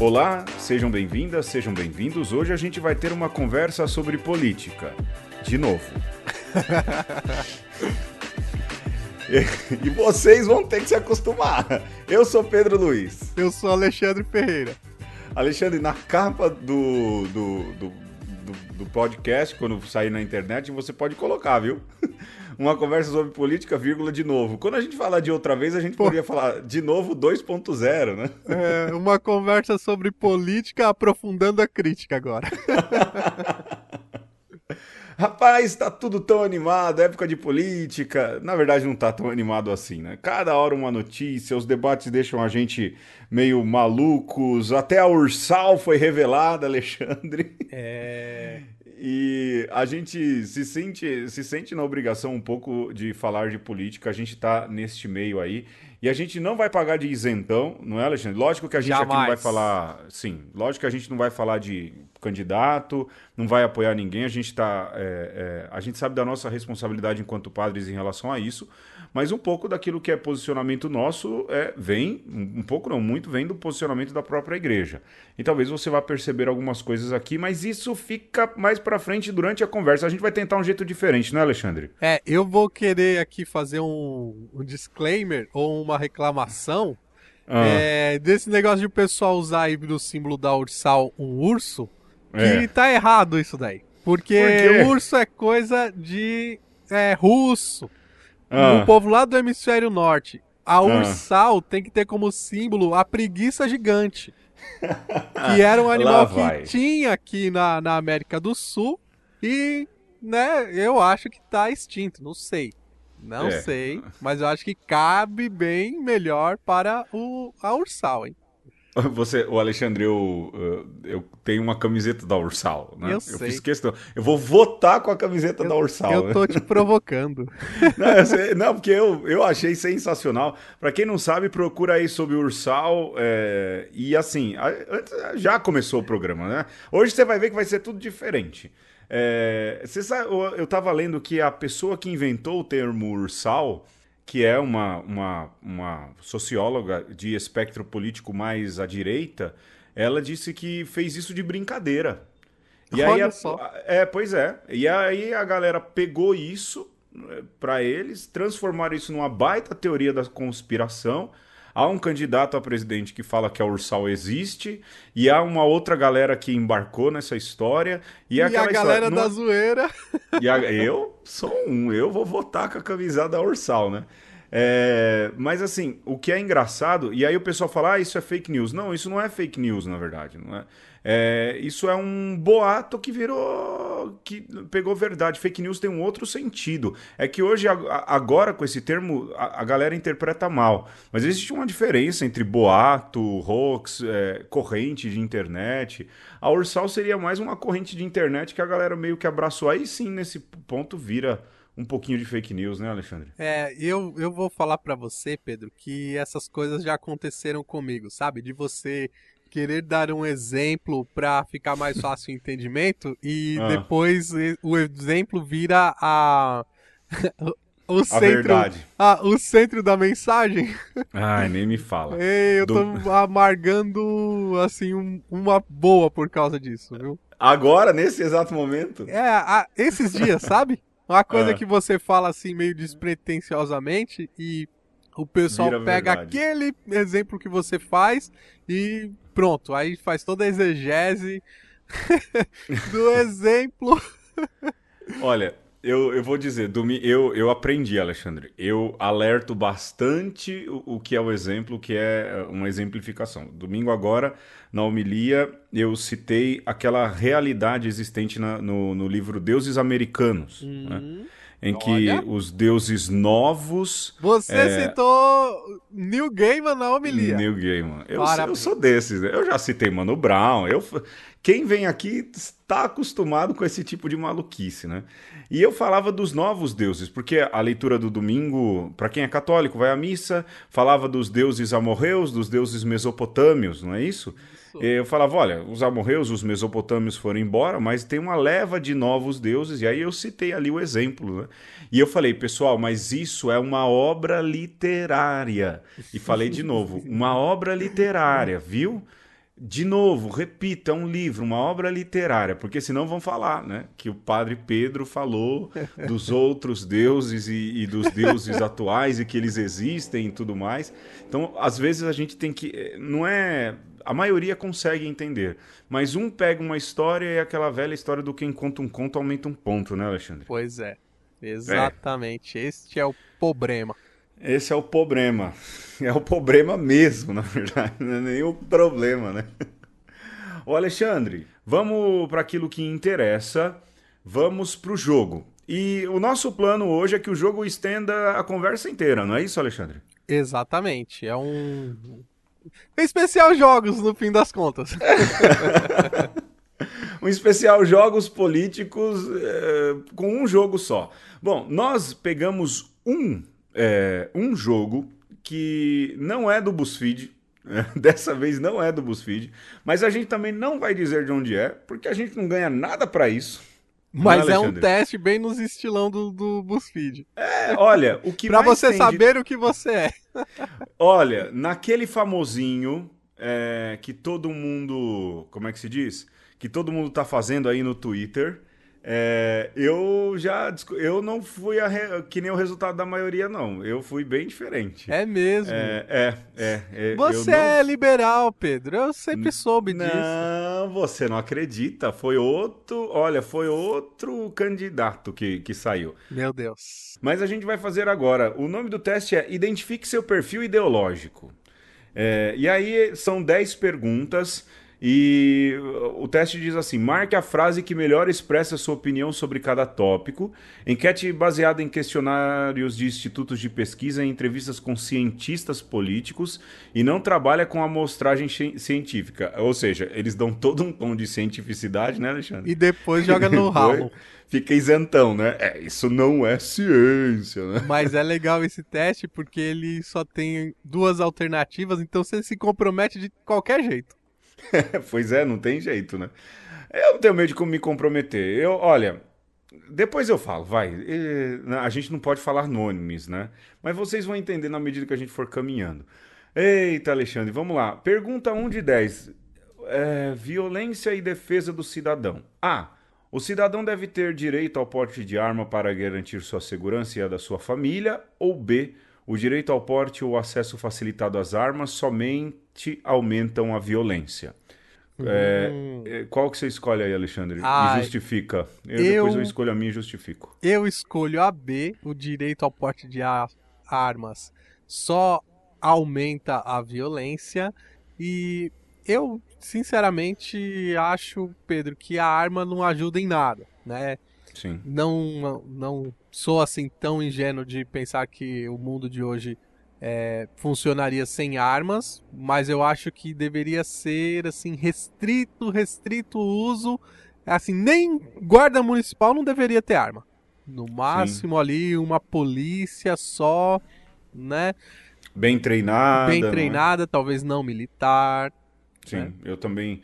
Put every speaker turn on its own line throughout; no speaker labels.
Olá, sejam bem-vindas, sejam bem-vindos. Hoje a gente vai ter uma conversa sobre política. De novo. e vocês vão ter que se acostumar. Eu sou Pedro Luiz.
Eu sou Alexandre Ferreira.
Alexandre, na capa do, do, do, do, do podcast, quando sair na internet, você pode colocar, viu? Uma conversa sobre política, vírgula, de novo. Quando a gente falar de outra vez, a gente Pô. poderia falar de novo 2.0, né?
É, uma conversa sobre política aprofundando a crítica agora.
Rapaz, tá tudo tão animado, época de política. Na verdade, não tá tão animado assim, né? Cada hora uma notícia, os debates deixam a gente meio malucos. Até a Ursal foi revelada, Alexandre.
É.
E a gente se sente, se sente na obrigação um pouco de falar de política, a gente está neste meio aí. E a gente não vai pagar de isentão, não é, Alexandre? Lógico que a gente Jamais. aqui não vai falar. Sim, lógico que a gente não vai falar de candidato, não vai apoiar ninguém. A gente tá. É, é, a gente sabe da nossa responsabilidade enquanto padres em relação a isso mas um pouco daquilo que é posicionamento nosso é, vem, um pouco não, muito vem do posicionamento da própria igreja. E talvez você vá perceber algumas coisas aqui, mas isso fica mais para frente durante a conversa. A gente vai tentar um jeito diferente, né, Alexandre?
É, eu vou querer aqui fazer um, um disclaimer ou uma reclamação ah. é, desse negócio de o pessoal usar aí do símbolo da Ursal um urso, que é. tá errado isso daí. Porque Por urso é coisa de é, russo. Ah. O povo lá do hemisfério norte. A ah. ursal tem que ter como símbolo a preguiça gigante. que era um animal que tinha aqui na, na América do Sul e, né, eu acho que tá extinto, não sei. Não é. sei, mas eu acho que cabe bem melhor para o a ursal, hein?
Você, o Alexandre, eu, eu tenho uma camiseta da Ursal, né?
Eu,
eu
sei.
fiz questão. Eu vou votar com a camiseta
eu,
da Ursal.
Eu tô te provocando.
não, sei, não, porque eu, eu achei sensacional. Para quem não sabe, procura aí sobre o Ursal. É, e assim, já começou o programa, né? Hoje você vai ver que vai ser tudo diferente. É, você sabe, eu tava lendo que a pessoa que inventou o termo Ursal que é uma, uma, uma socióloga de espectro político mais à direita, ela disse que fez isso de brincadeira.
E Olha aí a, só.
É, pois é. E aí a galera pegou isso eh, para eles, transformaram isso numa baita teoria da conspiração Há um candidato a presidente que fala que a Ursal existe, e há uma outra galera que embarcou nessa história. E,
e a galera história... da Não... zoeira.
E a... Eu sou um, eu vou votar com a camisa da Ursal, né? É, mas assim, o que é engraçado, e aí o pessoal fala, ah, isso é fake news. Não, isso não é fake news, na verdade. Não é? É, isso é um boato que virou. que pegou verdade. Fake news tem um outro sentido. É que hoje, agora, com esse termo, a, a galera interpreta mal. Mas existe uma diferença entre boato, hoax, é, corrente de internet. A Ursal seria mais uma corrente de internet que a galera meio que abraçou. Aí sim, nesse ponto, vira um pouquinho de fake news, né, Alexandre?
É, eu, eu vou falar para você, Pedro, que essas coisas já aconteceram comigo, sabe? De você querer dar um exemplo para ficar mais fácil o entendimento e ah. depois o exemplo vira a o centro, a verdade. Ah, o centro da mensagem.
Ai, nem me fala.
Ei, eu Do... tô amargando assim um, uma boa por causa disso, viu?
Agora, nesse exato momento?
É, a, esses dias, sabe? Uma coisa ah. que você fala assim meio despretensiosamente e o pessoal Vira pega verdade. aquele exemplo que você faz e pronto, aí faz toda a exegese do exemplo.
Olha, eu, eu vou dizer, eu, eu aprendi, Alexandre. Eu alerto bastante o, o que é o exemplo, o que é uma exemplificação. Domingo agora, na homilia, eu citei aquela realidade existente na, no, no livro Deuses Americanos. Né? Hum. Né? Em que os deuses novos.
Você é... citou Neil Gaiman na homilia.
Neil Gaiman. Eu, eu sou desses, né? Eu já citei Mano Brown. Eu, quem vem aqui está acostumado com esse tipo de maluquice, né? E eu falava dos novos deuses, porque a leitura do domingo, para quem é católico, vai à missa, falava dos deuses amorreus, dos deuses mesopotâmios, não é isso? Eu falava, olha, os amorreus, os mesopotâmios foram embora, mas tem uma leva de novos deuses, e aí eu citei ali o exemplo, né? E eu falei, pessoal, mas isso é uma obra literária. E falei de novo, uma obra literária, viu? de novo, repita, é um livro, uma obra literária, porque senão vão falar, né? Que o padre Pedro falou dos outros deuses e, e dos deuses atuais e que eles existem e tudo mais. Então, às vezes a gente tem que. Eh, não é. A maioria consegue entender. Mas um pega uma história e aquela velha história do quem conta um conto aumenta um ponto, né, Alexandre?
Pois é. Exatamente. É. Este é o problema.
Esse é o problema. É o problema mesmo, na verdade. Não é o problema, né? Ô Alexandre, vamos para aquilo que interessa. Vamos para o jogo. E o nosso plano hoje é que o jogo estenda a conversa inteira, não é isso, Alexandre?
Exatamente. É um. Especial jogos, no fim das contas.
um especial jogos políticos é, com um jogo só. Bom, nós pegamos um é, um jogo que não é do BuzzFeed. Dessa vez não é do BuzzFeed, mas a gente também não vai dizer de onde é, porque a gente não ganha nada para isso.
Mas é, é, um teste bem nos estilão do, do BuzzFeed.
É, olha, o que
Pra você saber o que você é.
olha, naquele famosinho é, que todo mundo. Como é que se diz? Que todo mundo tá fazendo aí no Twitter. É, eu já eu não fui re, que nem o resultado da maioria não. Eu fui bem diferente.
É mesmo?
É é, é, é
você não... é liberal Pedro. Eu sempre soube
não,
disso.
Não você não acredita. Foi outro olha foi outro candidato que, que saiu.
Meu Deus.
Mas a gente vai fazer agora. O nome do teste é identifique seu perfil ideológico. É, e aí são 10 perguntas e o teste diz assim: marque a frase que melhor expressa sua opinião sobre cada tópico. Enquete baseada em questionários de institutos de pesquisa e entrevistas com cientistas políticos e não trabalha com amostragem científica. Ou seja, eles dão todo um tom de cientificidade, né, Alexandre?
E depois joga no ralo.
Fica isentão, né? É, isso não é ciência, né?
Mas é legal esse teste porque ele só tem duas alternativas, então você se compromete de qualquer jeito.
pois é, não tem jeito, né? Eu não tenho medo de me comprometer. Eu, olha, depois eu falo, vai. A gente não pode falar nomes, né? Mas vocês vão entender na medida que a gente for caminhando. Eita, Alexandre, vamos lá. Pergunta 1 de 10. É, violência e defesa do cidadão. A. O cidadão deve ter direito ao porte de arma para garantir sua segurança e a da sua família. Ou B. O direito ao porte ou acesso facilitado às armas somente aumentam a violência. É, hum. É, qual que você escolhe aí, Alexandre? Ah, e justifica. Eu, eu, depois eu escolho a minha e justifico.
Eu escolho a B, o direito ao porte de armas só aumenta a violência. E eu, sinceramente, acho, Pedro, que a arma não ajuda em nada, né?
Sim.
Não, não sou assim tão ingênuo de pensar que o mundo de hoje é, funcionaria sem armas, mas eu acho que deveria ser assim restrito, restrito o uso. Assim, nem guarda municipal não deveria ter arma. No máximo Sim. ali uma polícia só, né?
Bem treinada.
Bem é? treinada, talvez não militar.
Sim, né? eu também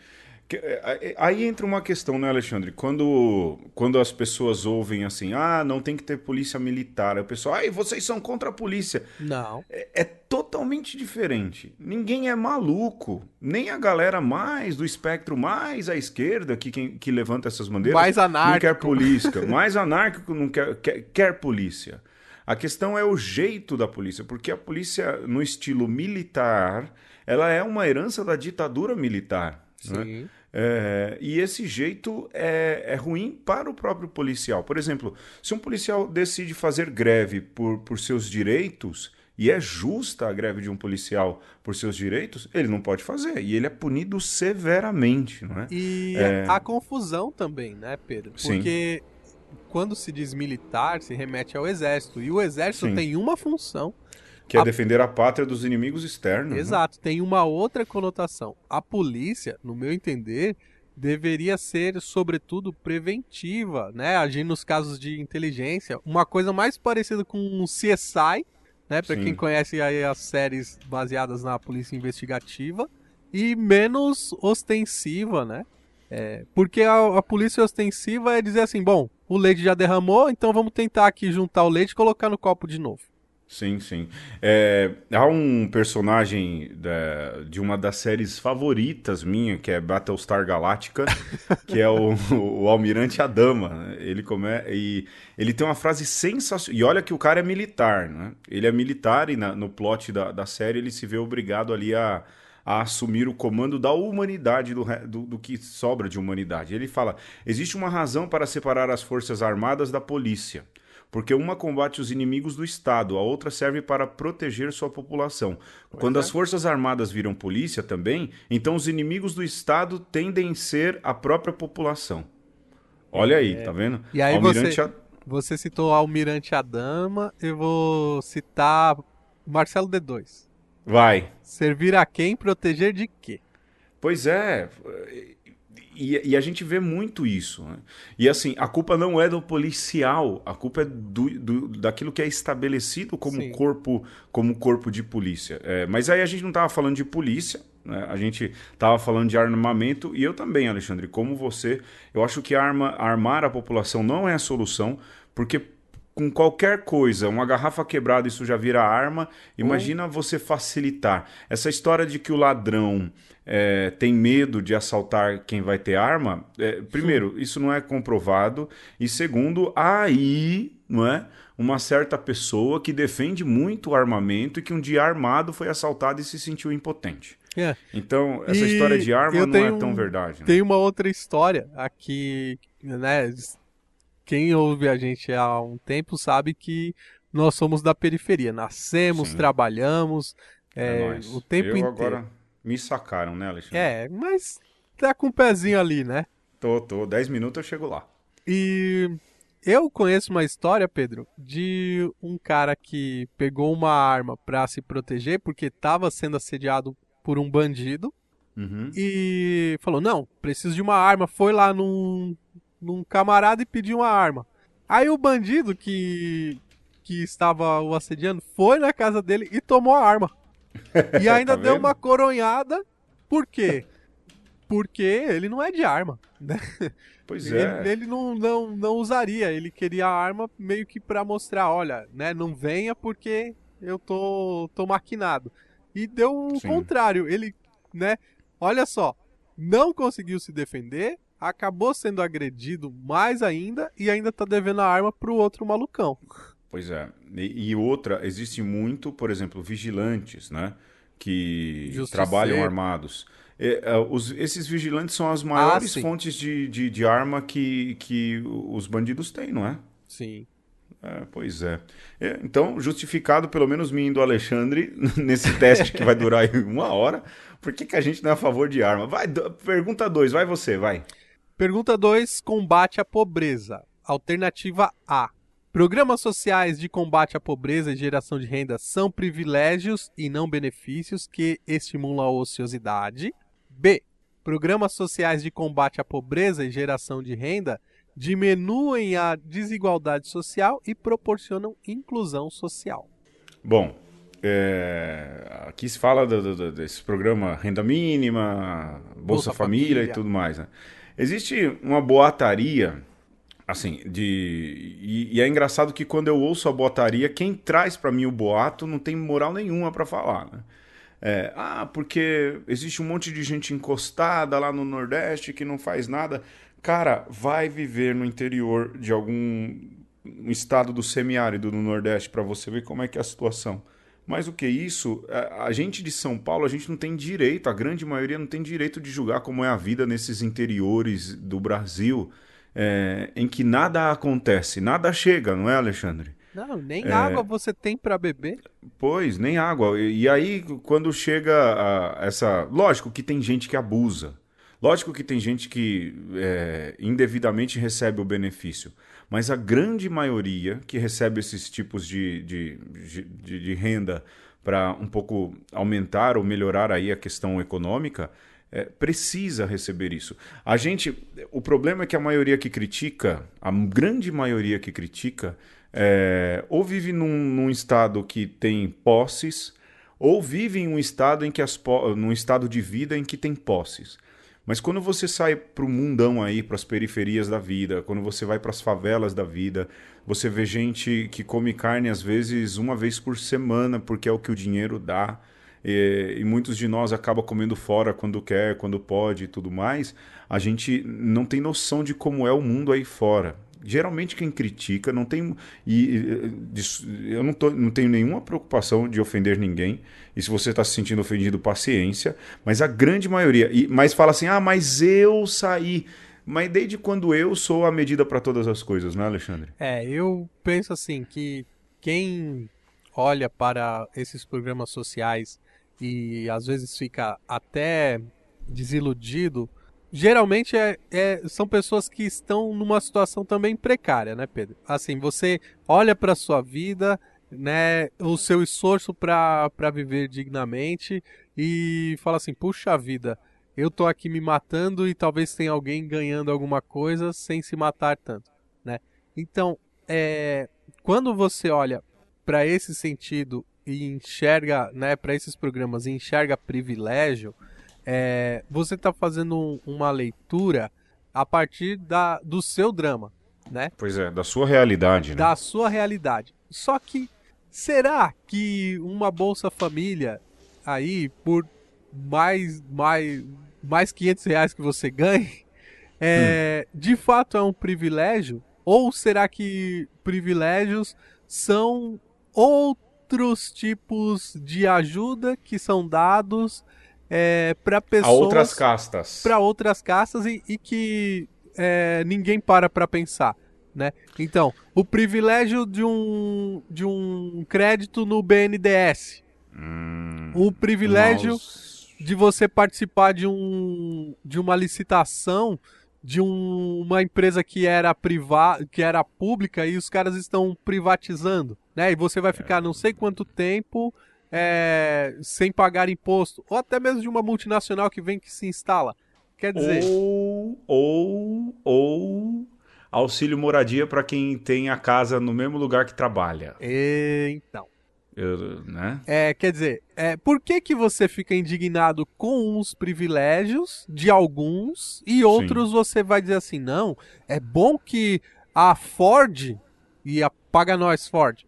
aí entra uma questão, né, Alexandre? Quando, quando as pessoas ouvem assim, ah, não tem que ter polícia militar, aí o pessoal, ai, vocês são contra a polícia.
Não.
É, é, totalmente diferente. Ninguém é maluco. Nem a galera mais do espectro mais à esquerda que, que, que levanta essas bandeiras.
Mais anárquico.
Não quer polícia. mais anárquico não quer, quer, quer polícia. A questão é o jeito da polícia, porque a polícia, no estilo militar, ela é uma herança da ditadura militar. Né? Sim. É, e esse jeito é, é ruim para o próprio policial. Por exemplo, se um policial decide fazer greve por, por seus direitos, e é justa a greve de um policial por seus direitos, ele não pode fazer. E ele é punido severamente, não é?
E é... a confusão também, né, Pedro? Porque Sim. quando se diz militar, se remete ao exército. E o exército Sim. tem uma função
que é a... defender a pátria dos inimigos externos. Né?
Exato, né? tem uma outra conotação. A polícia, no meu entender, deveria ser, sobretudo, preventiva, né? Agir nos casos de inteligência. Uma coisa mais parecida com um CSI, né? Para quem conhece aí as séries baseadas na polícia investigativa. E menos ostensiva, né? É, porque a, a, polícia ostensiva é dizer assim, bom, o leite já derramou, então vamos tentar aqui juntar o leite e colocar no copo de novo.
Sim, sim. É, há um personagem da, de uma das séries favoritas minha, que é Battlestar Galactica, que é o, o Almirante Adama. Ele come, e ele tem uma frase sensacional. E olha que o cara é militar, né? Ele é militar e na, no plot da, da série ele se vê obrigado ali a, a assumir o comando da humanidade, do, do, do, que sobra de humanidade. Ele fala: existe uma razão para separar as forças armadas da polícia porque uma combate os inimigos do Estado, a outra serve para proteger sua população. Quando as Forças Armadas viram polícia também, então os inimigos do Estado tendem a ser a própria população. Olha aí, é. tá vendo?
E aí Almirante você, a... você citou Almirante Adama, eu vou citar Marcelo D2.
Vai.
Servir a quem, proteger de quê?
Pois é, e, e, a gente vê muito isso. Né? E assim, a culpa não é do policial, a culpa é do, do daquilo que é estabelecido como Sim. corpo como corpo de polícia. É, mas aí a gente não estava falando de polícia, né? a gente estava falando de armamento, e eu também, Alexandre, como você, eu acho que arma, armar a população não é a solução, porque com qualquer coisa, uma garrafa quebrada, isso já vira arma. Imagina você facilitar. Essa história de que o ladrão é, tem medo de assaltar quem vai ter arma, é, primeiro, isso não é comprovado. E segundo, aí, não é? Uma certa pessoa que defende muito o armamento e que um dia armado foi assaltado e se sentiu impotente. É. Então, essa e história de arma não é tão verdade. Né?
Tem uma outra história aqui, né? quem ouve a gente há um tempo sabe que nós somos da periferia. Nascemos, Sim. trabalhamos é, é o tempo Eu inteiro. agora
me sacaram, né, Alexandre?
É, mas tá com o um pezinho ali, né?
Tô, tô. Dez minutos eu chego lá.
E eu conheço uma história, Pedro, de um cara que pegou uma arma para se proteger porque estava sendo assediado por um bandido. Uhum. E falou: Não, preciso de uma arma. Foi lá num, num camarada e pediu uma arma. Aí o bandido que, que estava o assediando foi na casa dele e tomou a arma. E ainda tá deu uma coronhada. Por quê? Porque ele não é de arma. Né?
Pois
é. Ele, ele não, não, não usaria. Ele queria a arma meio que para mostrar: olha, né, não venha porque eu tô, tô maquinado. E deu o Sim. contrário. Ele, né, olha só, não conseguiu se defender, acabou sendo agredido mais ainda e ainda tá devendo a arma pro outro malucão.
Pois é. E, e outra, existe muito, por exemplo, vigilantes, né? Que trabalham armados. É, os, esses vigilantes são as maiores ah, fontes de, de, de, arma que, que os bandidos têm, não é?
Sim.
É, pois é. é. Então, justificado pelo menos mim do Alexandre, nesse teste que vai durar uma hora, por que, que a gente não é a favor de arma? Vai, pergunta 2, vai você, vai.
Pergunta 2: combate à pobreza. Alternativa A. Programas sociais de combate à pobreza e geração de renda são privilégios e não benefícios que estimulam a ociosidade. B. Programas sociais de combate à pobreza e geração de renda diminuem a desigualdade social e proporcionam inclusão social.
Bom, é, aqui se fala do, do, desse programa Renda Mínima, Bolsa, Bolsa Família, Família, e tudo mais. Né? Existe uma boataria, assim, de. E, e, é engraçado que quando eu ouço a boataria, quem traz para mim o boato não tem moral nenhuma para falar, né? É, ah, porque existe um monte de gente encostada lá no Nordeste que não faz nada. Cara, vai viver no interior de algum um estado do semiárido no Nordeste para você ver como é que é a situação. Mais do que isso, a gente de São Paulo, a gente não tem direito, a grande maioria não tem direito de julgar como é a vida nesses interiores do Brasil, é, em que nada acontece, nada chega, não é, Alexandre?
Não, nem é... água você tem para beber.
Pois, nem água. E, e aí, quando chega essa. Lógico que tem gente que abusa. Lógico que tem gente que é, indevidamente recebe o benefício. Mas a grande maioria que recebe esses tipos de, de, de, de renda para um pouco aumentar ou melhorar aí a questão econômica, é, precisa receber isso. A gente, o problema é que a maioria que critica, a grande maioria que critica, é, ou vive num, num, estado que tem posses, ou vive em um estado em que as num estado de vida em que tem posses. Mas quando você sai para o mundão aí, para as periferias da vida, quando você vai para as favelas da vida, você vê gente que come carne às vezes uma vez por semana, porque é o que o dinheiro dá. E, e muitos de nós acaba comendo fora quando quer, quando pode e tudo mais. A gente não tem noção de como é o mundo aí fora geralmente quem critica não tem. E, eu não, tô, não tenho nenhuma preocupação de ofender ninguém. E se você está se sentindo ofendido, paciência. Mas a grande maioria. E, mas fala assim: ah, mas eu saí. Mas desde quando eu sou a medida para todas as coisas, né, Alexandre?
É, eu penso assim que quem olha para esses programas sociais e às vezes fica até desiludido geralmente é, é, são pessoas que estão numa situação também precária, né, Pedro? Assim, você olha para sua vida, né, o seu esforço para viver dignamente e fala assim: puxa vida, eu tô aqui me matando e talvez tenha alguém ganhando alguma coisa sem se matar tanto, né? Então, é, quando você olha para esse sentido e enxerga, né, para esses programas enxerga privilégio, é, você está fazendo uma leitura a partir da, do seu drama, né?
Pois é, da sua realidade, né?
Da sua realidade. Só que será que uma Bolsa Família aí por mais mais mais 500 reais que você ganhe é, hum. de fato é um privilégio? Ou será que privilégios são outros tipos de ajuda que são dados é, para pessoas. A
outras castas.
Para outras castas e, e que é, ninguém para para pensar. Né? Então, o privilégio de um, de um crédito no BNDES. Hum, o privilégio nossa. de você participar de, um, de uma licitação de um, uma empresa que era privada, que era pública e os caras estão privatizando, né? E você vai ficar não sei quanto tempo é, sem pagar imposto, ou até mesmo de uma multinacional que vem que se instala. Quer dizer.
Ou, ou, ou auxílio moradia para quem tem a casa no mesmo lugar que trabalha.
Então.
Eu, né?
É, quer dizer, é, por que, que você fica indignado com uns privilégios de alguns e outros Sim. você vai dizer assim, não, é bom que a Ford e a paga nós Ford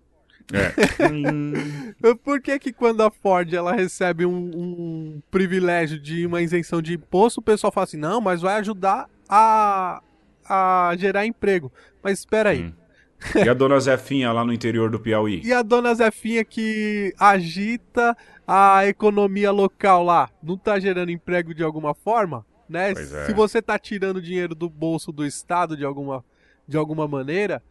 é. Por que que quando a Ford ela recebe um, um, privilégio de uma isenção de imposto, o pessoal fala assim, não, mas vai ajudar a, a gerar emprego. Mas espera aí. Hum.
E a dona Zefinha lá no interior do Piauí?
E a dona Zefinha que agita a economia local lá, não tá gerando emprego de alguma forma? Né? É. Se você tá tirando dinheiro do bolso do Estado de alguma, de alguma maneira,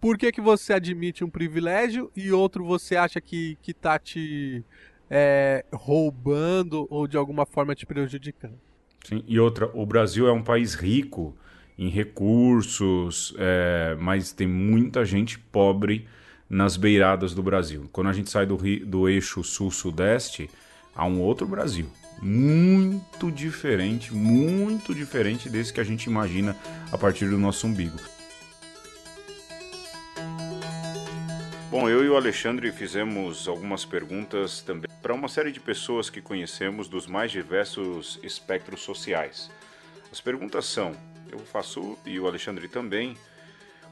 por que, que você admite um privilégio e outro você acha que, que tá te é, roubando ou de alguma forma te prejudicando?
Sim, e outra, o Brasil é um país rico em recursos, é, mas tem muita gente pobre nas beiradas do Brasil. Quando a gente sai do, do eixo sul-sudeste, há um outro Brasil. Muito diferente, muito diferente desse que a gente imagina a partir do nosso umbigo. Bom, eu e o Alexandre fizemos algumas perguntas também para uma série de pessoas que conhecemos dos mais diversos espectros sociais. As perguntas são: eu faço e o Alexandre também.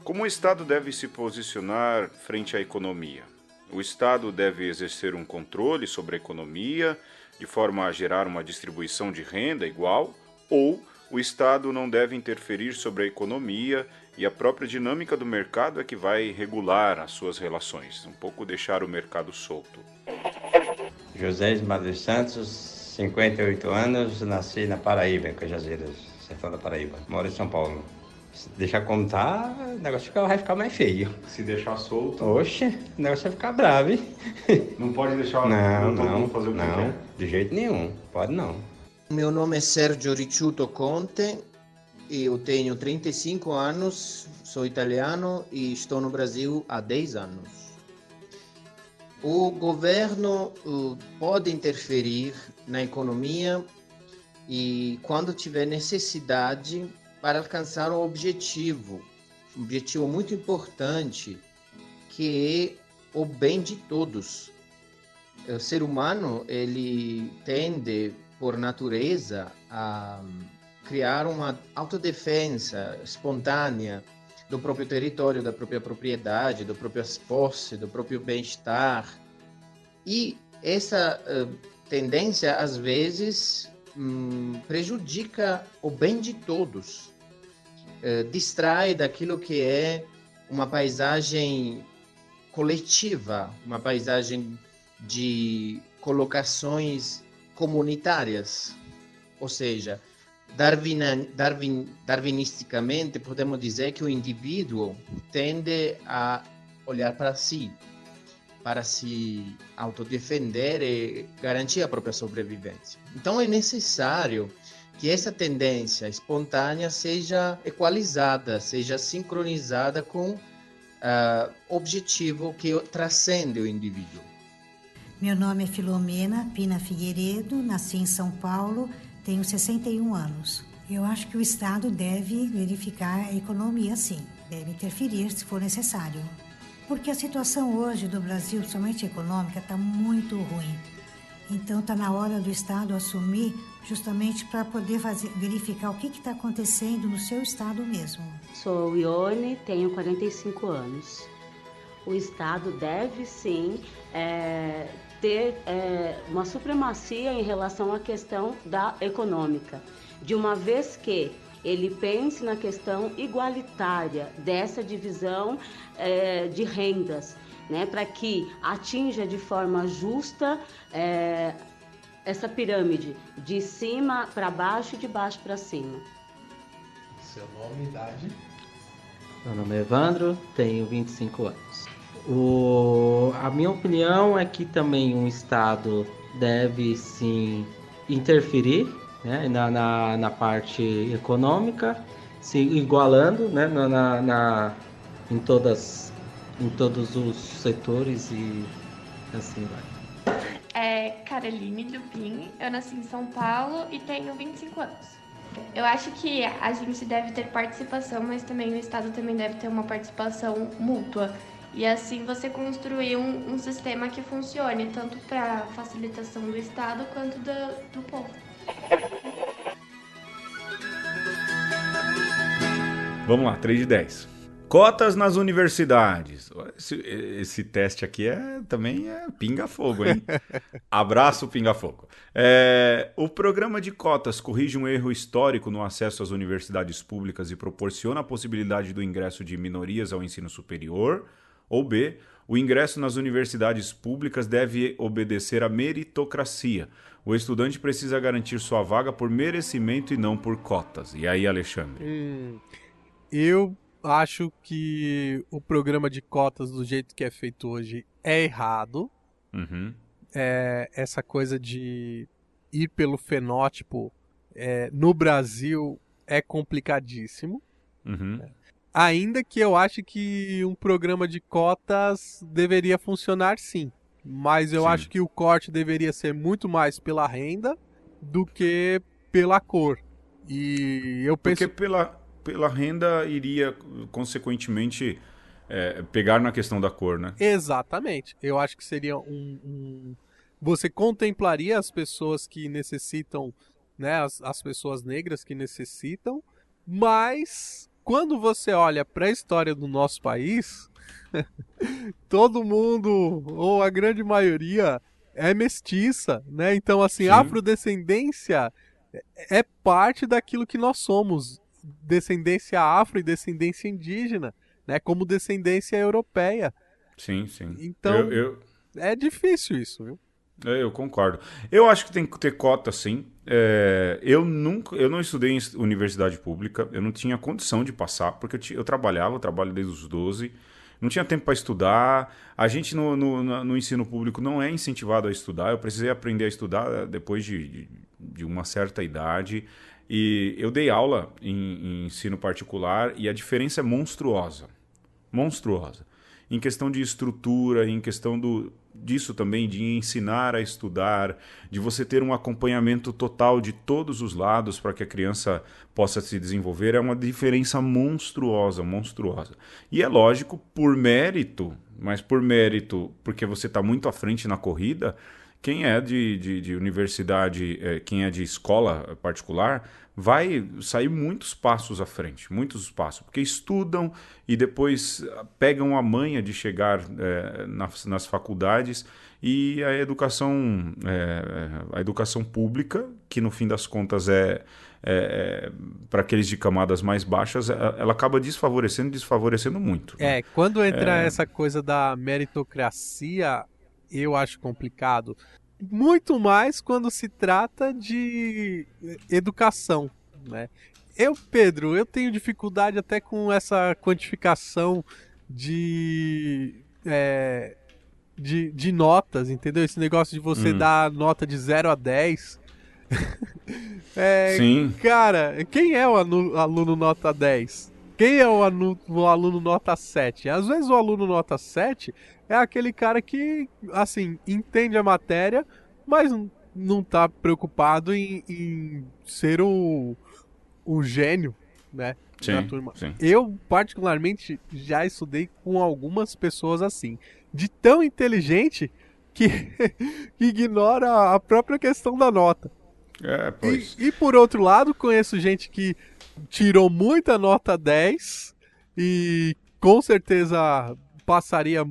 Como o Estado deve se posicionar frente à economia? O Estado deve exercer um controle sobre a economia de forma a gerar uma distribuição de renda igual? Ou o Estado não deve interferir sobre a economia e a própria dinâmica do mercado é que vai regular as suas relações, um pouco deixar o mercado solto.
José Madre Santos, 58 anos, nasci na Paraíba, em Cajazeiras, sertão da Paraíba. Moro em São Paulo. Se deixar contar, o negócio vai ficar mais feio.
Se deixar solto.
Oxe, o negócio vai ficar bravo, hein?
Não pode deixar
não, não, fazer o que não, quer. De jeito nenhum, pode não.
Meu nome é Sérgio Ricciuto Conte, eu tenho 35 anos, sou italiano e estou no Brasil há 10 anos. O governo uh, pode interferir na economia e quando tiver necessidade para alcançar um objetivo, um objetivo muito importante, que é o bem de todos. O ser humano, ele tende por natureza a criar uma autodefesa espontânea do próprio território, da própria propriedade, do próprio posse, do próprio bem-estar. E essa uh, tendência, às vezes, um, prejudica o bem de todos, uh, distrai daquilo que é uma paisagem coletiva, uma paisagem de colocações comunitárias, ou seja, Darwin, Darwin, darwinisticamente podemos dizer que o indivíduo tende a olhar para si, para se autodefender e garantir a própria sobrevivência. Então é necessário que essa tendência espontânea seja equalizada, seja sincronizada com o uh, objetivo que transcende o indivíduo.
Meu nome é Filomena Pina Figueiredo, nasci em São Paulo tenho 61 anos. Eu acho que o Estado deve verificar a economia, sim, deve interferir se for necessário. Porque a situação hoje do Brasil, somente econômica, está muito ruim. Então está na hora do Estado assumir justamente para poder fazer, verificar o que está acontecendo no seu estado mesmo.
Sou Ione, tenho 45 anos. O Estado deve sim é, ter é, uma supremacia em relação à questão da econômica, de uma vez que ele pense na questão igualitária dessa divisão é, de rendas, né, para que atinja de forma justa é, essa pirâmide de cima para baixo e de baixo para cima.
Seu nome e idade?
Meu nome é Evandro, tenho 25 anos. O, a minha opinião é que também um Estado deve sim interferir né, na, na, na parte econômica, se igualando né, na, na, em, todas, em todos os setores e assim vai.
É Caroline Dupin, eu nasci em São Paulo e tenho 25 anos. Eu acho que a gente deve ter participação, mas também o Estado também deve ter uma participação mútua. E assim você construir um, um sistema que funcione tanto para facilitação do Estado quanto do, do povo.
Vamos lá, 3 de 10. Cotas nas universidades. Esse, esse, teste aqui é também é pinga-fogo, hein? Abraço, pinga-fogo. É, o programa de cotas corrige um erro histórico no acesso às universidades públicas e proporciona a possibilidade do ingresso de minorias ao ensino superior ou B, o ingresso nas universidades públicas deve obedecer à meritocracia. O estudante precisa garantir sua vaga por merecimento e não por cotas. E aí, Alexandre?
Hum, eu acho que o programa de cotas, do jeito que é feito hoje, é errado.
Uhum.
É, essa coisa de ir pelo fenótipo é, no Brasil é complicadíssimo.
Uhum.
É. Ainda que eu ache que um programa de cotas deveria funcionar sim. Mas eu sim. acho que o corte deveria ser muito mais pela renda do que pela cor. E eu penso.
Porque pela, pela renda iria, consequentemente, é, pegar na questão da cor, né?
Exatamente. Eu acho que seria um, um... Você contemplaria as pessoas que necessitam, né? As, as pessoas negras que necessitam, mas quando você olha para a história do nosso país, todo mundo, ou a grande maioria, é mestiça, né? Então, assim, Sim. afrodescendência é parte daquilo que nós somos. Descendência afro e descendência indígena, né? Como descendência europeia.
Sim, sim.
Então, eu, eu... é difícil isso, viu?
Eu concordo. Eu acho que tem que ter cota, sim. É, eu nunca, eu não estudei em universidade pública, eu não tinha condição de passar, porque eu, eu trabalhava, eu trabalho desde os 12, não tinha tempo para estudar. A gente no, no, no, ensino público não é incentivado a estudar, eu precisei aprender a estudar depois de, de, de uma certa idade. E eu dei aula em, em ensino particular e a diferença é monstruosa. Monstruosa. Em questão de estrutura, em questão do, disso também, de ensinar a estudar, de você ter um acompanhamento total de todos os lados para que a criança possa se desenvolver, é uma diferença monstruosa, monstruosa. E é lógico, por mérito, mas por mérito, porque você está muito à frente na corrida, quem é de, de, de universidade, é, quem é de escola particular, vai sair muitos passos à frente, muitos passos, porque estudam e depois pegam a manha de chegar é, nas, nas, faculdades e a educação, é, a educação pública, que no fim das contas é, é, para aqueles de camadas mais baixas, é, ela acaba desfavorecendo, desfavorecendo muito.
Né? É, quando entra é. essa coisa da meritocracia, eu acho complicado muito mais quando se trata de educação, né? Eu, Pedro, eu tenho dificuldade até com essa quantificação de, é, de, de, notas, entendeu? Esse negócio de você hum. dar nota de 0 a 10. é, Sim. Cara, quem é o aluno, aluno nota 10? Quem é o aluno, o aluno nota 7? Às vezes o aluno nota 7 é aquele cara que, assim, entende a matéria, mas não tá preocupado em, em ser o, o gênio, né?
Sim. Sim.
Eu, particularmente, já estudei com algumas pessoas assim. De tão inteligente que, que ignora a própria questão da nota.
É, pois.
E, e, por outro lado, conheço gente que tirou muita nota 10 e com certeza passaria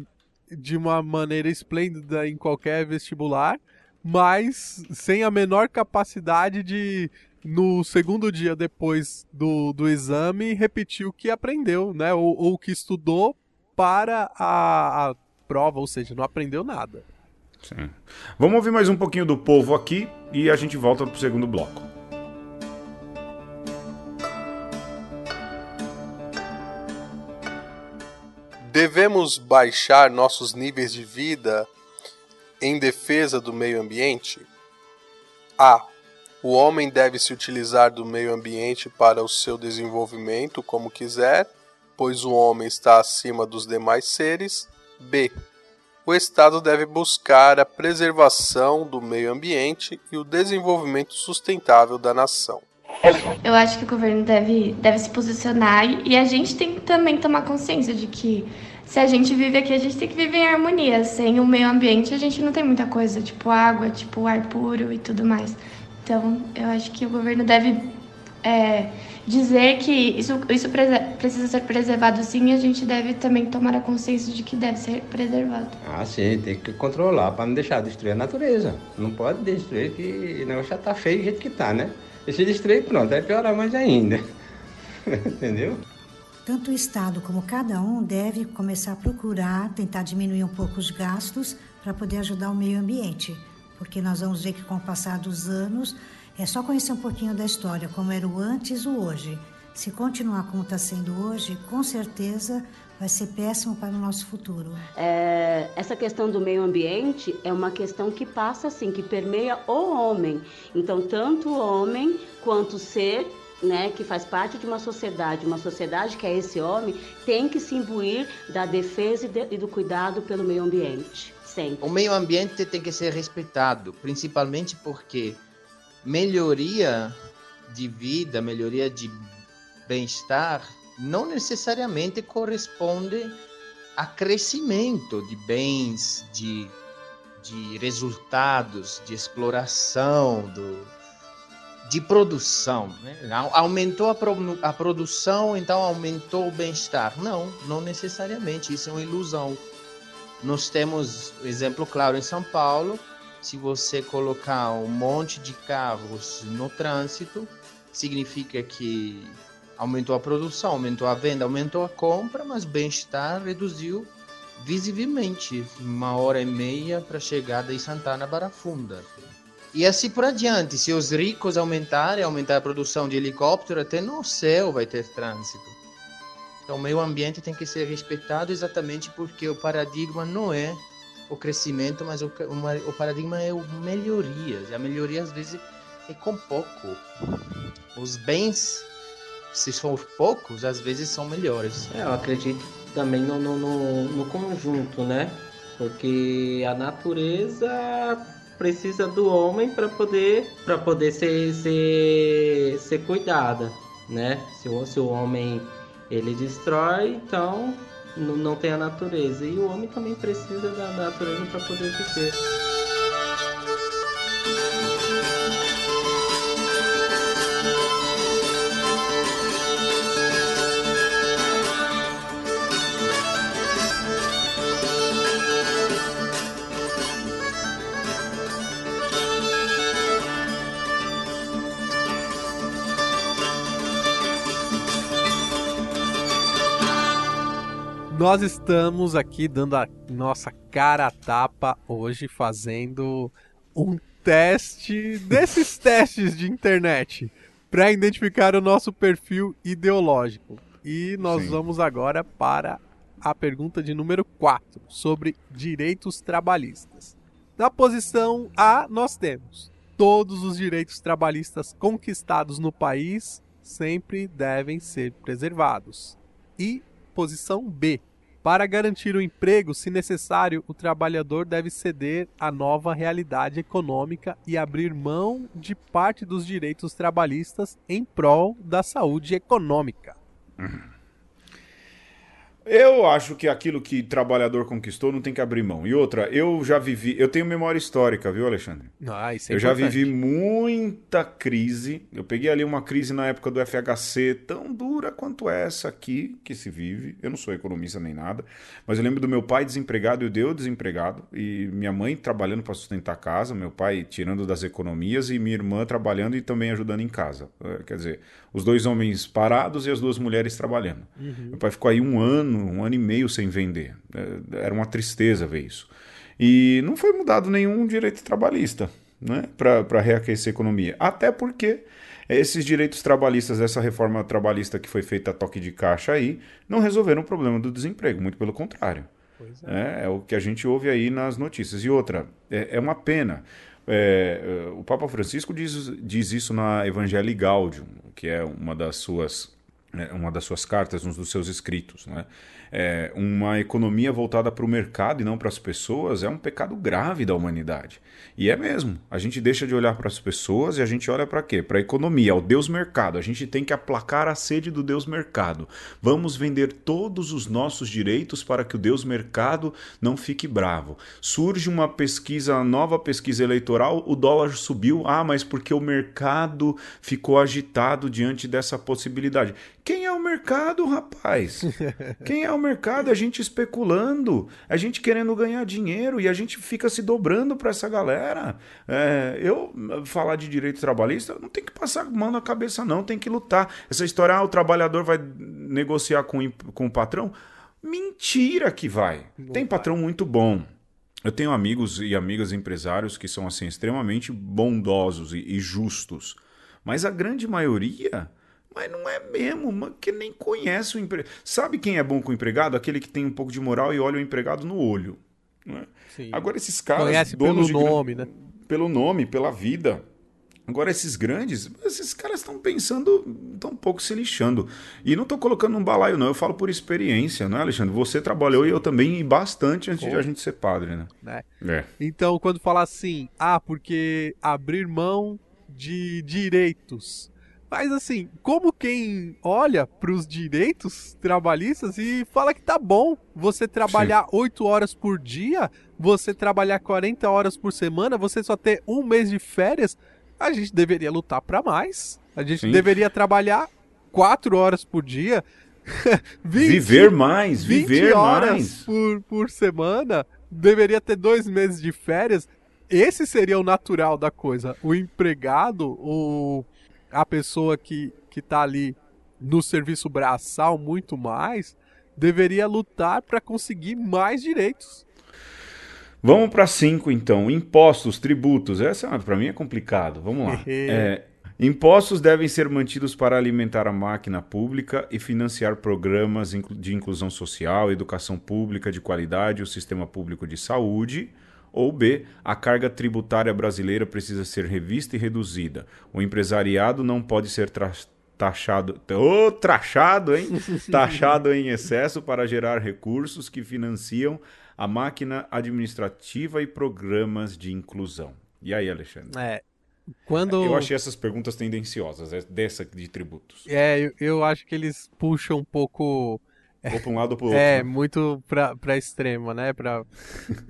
de uma maneira esplêndida em qualquer vestibular, mas sem a menor capacidade de, no segundo dia depois do, do exame, repetir o que aprendeu, né? Ou, ou o que estudou para a, a prova, ou seja, não aprendeu nada.
Sim. Vamos ouvir mais um pouquinho do povo aqui e a gente volta para o segundo bloco.
Devemos baixar nossos níveis de vida em defesa do meio ambiente? A. O homem deve se utilizar do meio ambiente para o seu desenvolvimento como quiser, pois o homem está acima dos demais seres. B. O Estado deve buscar a preservação do meio ambiente e o desenvolvimento sustentável da nação.
Eu acho que o governo deve, deve se posicionar e a gente tem que também tomar consciência de que se a gente vive aqui, a gente tem que viver em harmonia. Sem o meio ambiente, a gente não tem muita coisa, tipo água, tipo ar puro e tudo mais. Então, eu acho que o governo deve é, dizer que isso, isso precisa ser preservado sim e a gente deve também tomar a consciência de que deve ser preservado.
Ah, sim, tem que controlar para não deixar destruir a natureza. Não pode destruir que o negócio já tá feio do jeito que tá, né? E se destruir, pronto, piorar mais ainda. Entendeu?
Tanto o Estado como cada um deve começar a procurar, tentar diminuir um pouco os gastos para poder ajudar o meio ambiente. Porque nós vamos ver que com o passar dos anos, é só conhecer um pouquinho da história, como era o antes e o hoje. Se continuar como está sendo hoje, com certeza vai ser péssimo para o nosso futuro.
É, essa questão do meio ambiente é uma questão que passa assim, que permeia o homem. Então, tanto o homem quanto o ser né, que faz parte de uma sociedade, uma sociedade que é esse homem, tem que se imbuir da defesa e do cuidado pelo meio ambiente. Sempre.
O meio ambiente tem que ser respeitado, principalmente porque melhoria de vida, melhoria de bem-estar não necessariamente corresponde a crescimento de bens, de, de resultados, de exploração, do, de produção. Né? Aumentou a, pro, a produção, então aumentou o bem-estar. Não, não necessariamente, isso é uma ilusão. Nós temos exemplo claro em São Paulo, se você colocar um monte de carros no trânsito, significa que aumentou a produção, aumentou a venda, aumentou a compra, mas bem-estar reduziu visivelmente, uma hora e meia para chegar de Santana Barafunda. E assim por adiante, se os ricos aumentarem, aumentar a produção de helicóptero, até no céu vai ter trânsito. Então o meio ambiente tem que ser respeitado exatamente porque o paradigma não é o crescimento, mas o, o, o paradigma é o melhorias. E a melhoria às vezes é com pouco. Os bens se for poucos, às vezes são melhores.
É, eu acredito também no, no, no, no conjunto, né? Porque a natureza precisa do homem para poder para poder ser, ser, ser cuidada, né? Se o, se o homem ele destrói, então não, não tem a natureza. E o homem também precisa da natureza para poder viver.
Nós estamos aqui dando a nossa cara a tapa hoje, fazendo um teste desses testes de internet para identificar o nosso perfil ideológico. E nós Sim. vamos agora para a pergunta de número 4, sobre direitos trabalhistas. Na posição A, nós temos todos os direitos trabalhistas conquistados no país sempre devem ser preservados. E posição B, para garantir o emprego, se necessário, o trabalhador deve ceder à nova realidade econômica e abrir mão de parte dos direitos trabalhistas em prol da saúde econômica.
Eu acho que aquilo que trabalhador conquistou não tem que abrir mão. E outra, eu já vivi, eu tenho memória histórica, viu, Alexandre?
Ah, isso é
eu
importante.
já vivi muita crise. Eu peguei ali uma crise na época do FHC tão dura quanto essa aqui que se vive. Eu não sou economista nem nada, mas eu lembro do meu pai desempregado e o Deus desempregado e minha mãe trabalhando para sustentar a casa, meu pai tirando das economias e minha irmã trabalhando e também ajudando em casa. É, quer dizer, os dois homens parados e as duas mulheres trabalhando. Uhum. Meu pai ficou aí um ano, um ano e meio sem vender. É, era uma tristeza ver isso. E não foi mudado nenhum direito trabalhista né, para reaquecer a economia. Até porque esses direitos trabalhistas, essa reforma trabalhista que foi feita a toque de caixa aí, não resolveram o problema do desemprego, muito pelo contrário. É. É, é. o que a gente ouve aí nas notícias. E outra, é, é uma pena. É, o Papa Francisco diz, diz isso na Evangelii Gaudium, que é uma das suas, é, uma das suas cartas, um dos seus escritos. Né? É, uma economia voltada para o mercado e não para as pessoas é um pecado grave da humanidade. E é mesmo. A gente deixa de olhar para as pessoas e a gente olha para quê? Para a economia, ao Deus mercado. A gente tem que aplacar a sede do Deus mercado. Vamos vender todos os nossos direitos para que o Deus mercado não fique bravo. Surge uma pesquisa, nova pesquisa eleitoral, o dólar subiu. Ah, mas porque o mercado ficou agitado diante dessa possibilidade. Quem é o mercado, rapaz? Quem é o mercado? A gente especulando, a gente querendo ganhar dinheiro e a gente fica se dobrando para essa galera. É, eu falar de direito trabalhista não tem que passar mão na cabeça, não, tem que lutar. Essa história, ah, o trabalhador vai negociar com, com o patrão. Mentira que vai. Tem patrão muito bom. Eu tenho amigos e amigas empresários que são assim extremamente bondosos e, e justos. Mas a grande maioria mas não é mesmo, que nem conhece o empregado. Sabe quem é bom com o empregado? Aquele que tem um pouco de moral e olha o empregado no olho. Né? Agora, esses caras.
Conhece pelo nome, né?
Pelo nome, pela vida. Agora, esses grandes, esses caras estão pensando, estão um pouco se lixando. E não estou colocando um balaio, não. Eu falo por experiência, não é, Alexandre? Você trabalhou e eu também, e bastante antes Pô. de a gente ser padre, né?
É. é. Então, quando fala assim, ah, porque abrir mão de direitos mas assim, como quem olha para os direitos trabalhistas e fala que tá bom você trabalhar Sim. 8 horas por dia, você trabalhar 40 horas por semana, você só ter um mês de férias, a gente deveria lutar para mais. A gente Sim. deveria trabalhar 4 horas por dia.
20, viver mais, viver
horas
mais.
Por, por semana, deveria ter dois meses de férias. Esse seria o natural da coisa. O empregado, o a pessoa que, que tá ali no serviço braçal muito mais, deveria lutar para conseguir mais direitos.
Vamos para cinco então. Impostos, tributos. Essa para mim é complicado. Vamos lá. é, impostos devem ser mantidos para alimentar a máquina pública e financiar programas de inclusão social, educação pública de qualidade, o sistema público de saúde ou B, a carga tributária brasileira precisa ser revista e reduzida. O empresariado não pode ser taxado, oh, trachado, hein? taxado em excesso para gerar recursos que financiam a máquina administrativa e programas de inclusão. E aí, Alexandre?
É, quando...
Eu achei essas perguntas tendenciosas, é dessa de tributos.
É, eu, eu acho que eles puxam um pouco
ou para um lado ou para o outro.
É, muito para extrema, né? Pra...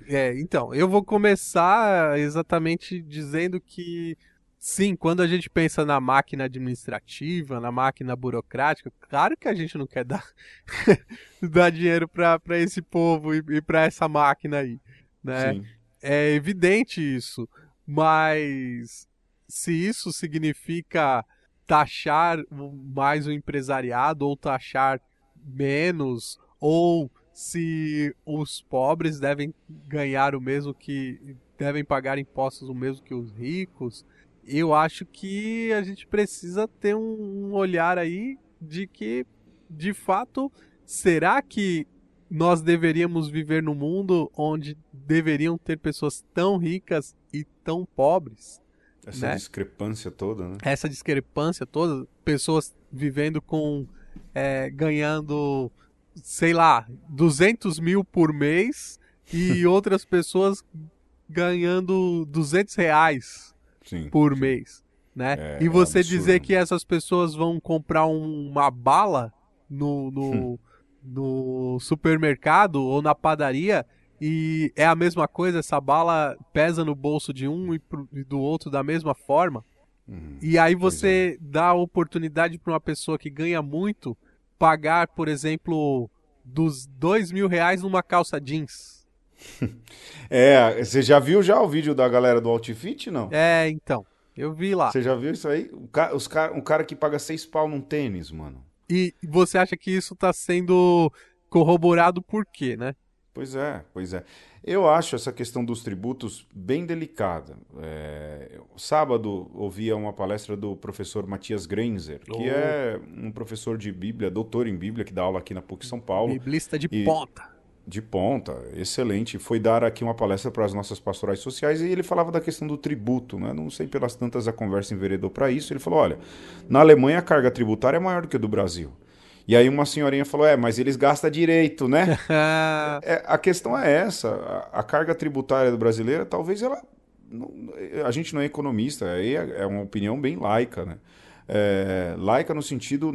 é, então, eu vou começar exatamente dizendo que, sim, quando a gente pensa na máquina administrativa, na máquina burocrática, claro que a gente não quer dar, dar dinheiro para esse povo e, e para essa máquina aí, né? Sim. É evidente isso, mas se isso significa taxar mais o empresariado ou taxar menos ou se os pobres devem ganhar o mesmo que devem pagar impostos o mesmo que os ricos. Eu acho que a gente precisa ter um olhar aí de que, de fato, será que nós deveríamos viver num mundo onde deveriam ter pessoas tão ricas e tão pobres?
Essa né? discrepância toda, né?
Essa discrepância toda, pessoas vivendo com. É, ganhando, sei lá, 200 mil por mês e outras pessoas ganhando 200 reais sim, por sim. mês, né? É, e você é dizer que essas pessoas vão comprar um, uma bala no, no, no supermercado ou na padaria e é a mesma coisa, essa bala pesa no bolso de um e do outro da mesma forma. Uhum, e aí você é. dá a oportunidade para uma pessoa que ganha muito pagar, por exemplo, dos dois mil reais numa calça jeans.
é, você já viu já o vídeo da galera do Outfit, não?
É, então. Eu vi lá.
Você já viu isso aí? O cara, os cara, um cara que paga seis pau num tênis, mano.
E você acha que isso tá sendo corroborado por quê, né?
Pois é, pois é. Eu acho essa questão dos tributos bem delicada. É, sábado ouvia uma palestra do professor Matias Grenzer, que oh. é um professor de Bíblia, doutor em Bíblia, que dá aula aqui na PUC São Paulo.
Biblista de e, ponta.
De ponta, excelente. Foi dar aqui uma palestra para as nossas pastorais sociais e ele falava da questão do tributo. Né? Não sei pelas tantas a conversa enveredou para isso. Ele falou: olha, na Alemanha a carga tributária é maior do que a do Brasil. E aí uma senhorinha falou: é, mas eles gastam direito, né? é, a questão é essa: a, a, carga tributária do brasileiro, talvez ela. Não, a gente não é economista, aí é, é uma opinião bem laica, né? É, laica no sentido.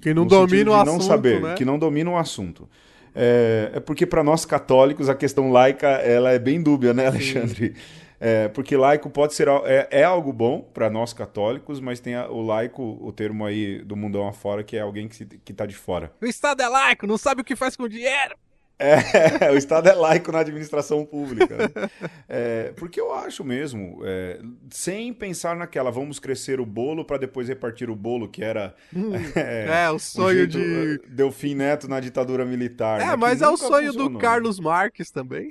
Que não domina o assunto.
Não saber,
né?
que não domina o assunto. É, é porque para nós católicos a questão laica ela é bem dúbia, né, Alexandre? Sim. É, porque laico pode ser é, é algo bom para nós católicos, mas tem a, o laico, o termo aí do mundão afora, que é alguém que, se, que tá de fora.
O Estado é laico, não sabe o que faz com o dinheiro.
É, o Estado é laico na administração pública. Né? É, porque eu acho mesmo, é, sem pensar naquela, vamos crescer o bolo para depois repartir o bolo, que era.
Hum, é, o sonho de.
Delfim Neto na ditadura militar.
É, né, mas é o sonho funcionou. do Carlos Marques também.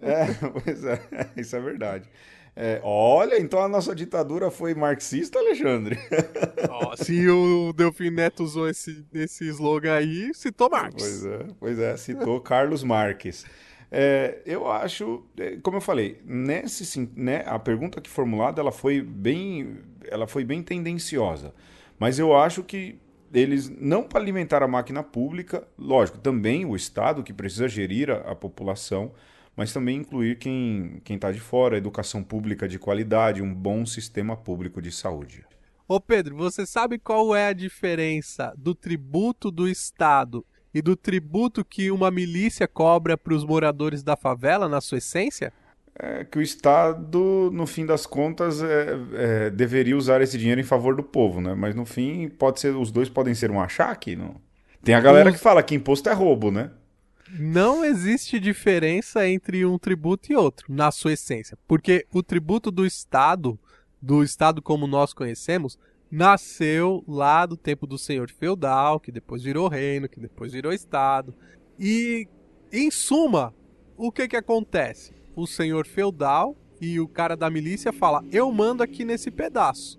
É, pois é, isso é verdade. É, olha, então a nossa ditadura foi marxista, Alexandre.
Oh, se o Delfim Neto usou esse, esse slogan aí, citou Marx.
Pois é, pois é citou Carlos Marques. É, eu acho, é, como eu falei, nesse, né, a pergunta que formulada ela foi bem, ela foi bem tendenciosa, mas eu acho que eles não para alimentar a máquina pública, lógico, também o Estado que precisa gerir a, a população, mas também incluir quem está de fora, educação pública de qualidade, um bom sistema público de saúde.
Ô Pedro, você sabe qual é a diferença do tributo do Estado e do tributo que uma milícia cobra para os moradores da favela, na sua essência?
É que o Estado, no fim das contas, é, é, deveria usar esse dinheiro em favor do povo, né? Mas no fim, pode ser, os dois podem ser um achaque, não? Tem a galera que fala que imposto é roubo, né?
Não existe diferença entre um tributo e outro, na sua essência. Porque o tributo do Estado, do Estado como nós conhecemos, nasceu lá do tempo do senhor feudal, que depois virou reino, que depois virou Estado. E, em suma, o que, que acontece? O senhor feudal e o cara da milícia fala: Eu mando aqui nesse pedaço.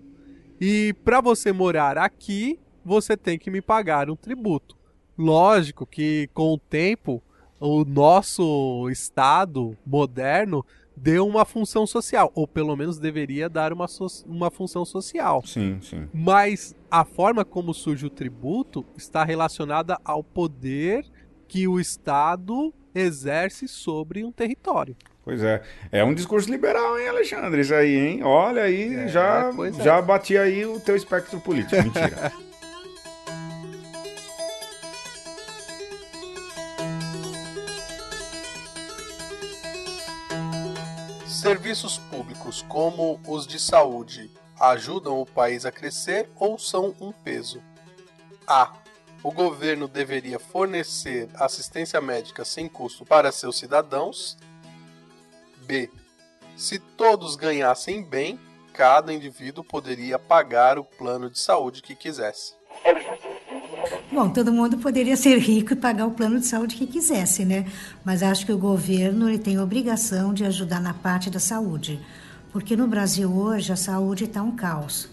E para você morar aqui, você tem que me pagar um tributo. Lógico que com o tempo o nosso Estado moderno deu uma função social, ou pelo menos deveria dar uma, so uma função social.
Sim, sim.
Mas a forma como surge o tributo está relacionada ao poder que o Estado exerce sobre um território.
Pois é. É um discurso liberal, hein, Alexandre? Isso aí, hein? Olha aí, é, já, é. já bati aí o teu espectro político. Mentira.
Serviços públicos como os de saúde ajudam o país a crescer ou são um peso? A. O governo deveria fornecer assistência médica sem custo para seus cidadãos. B. Se todos ganhassem bem, cada indivíduo poderia pagar o plano de saúde que quisesse.
Bom, todo mundo poderia ser rico e pagar o plano de saúde que quisesse, né? Mas acho que o governo ele tem obrigação de ajudar na parte da saúde. Porque no Brasil hoje a saúde está um caos.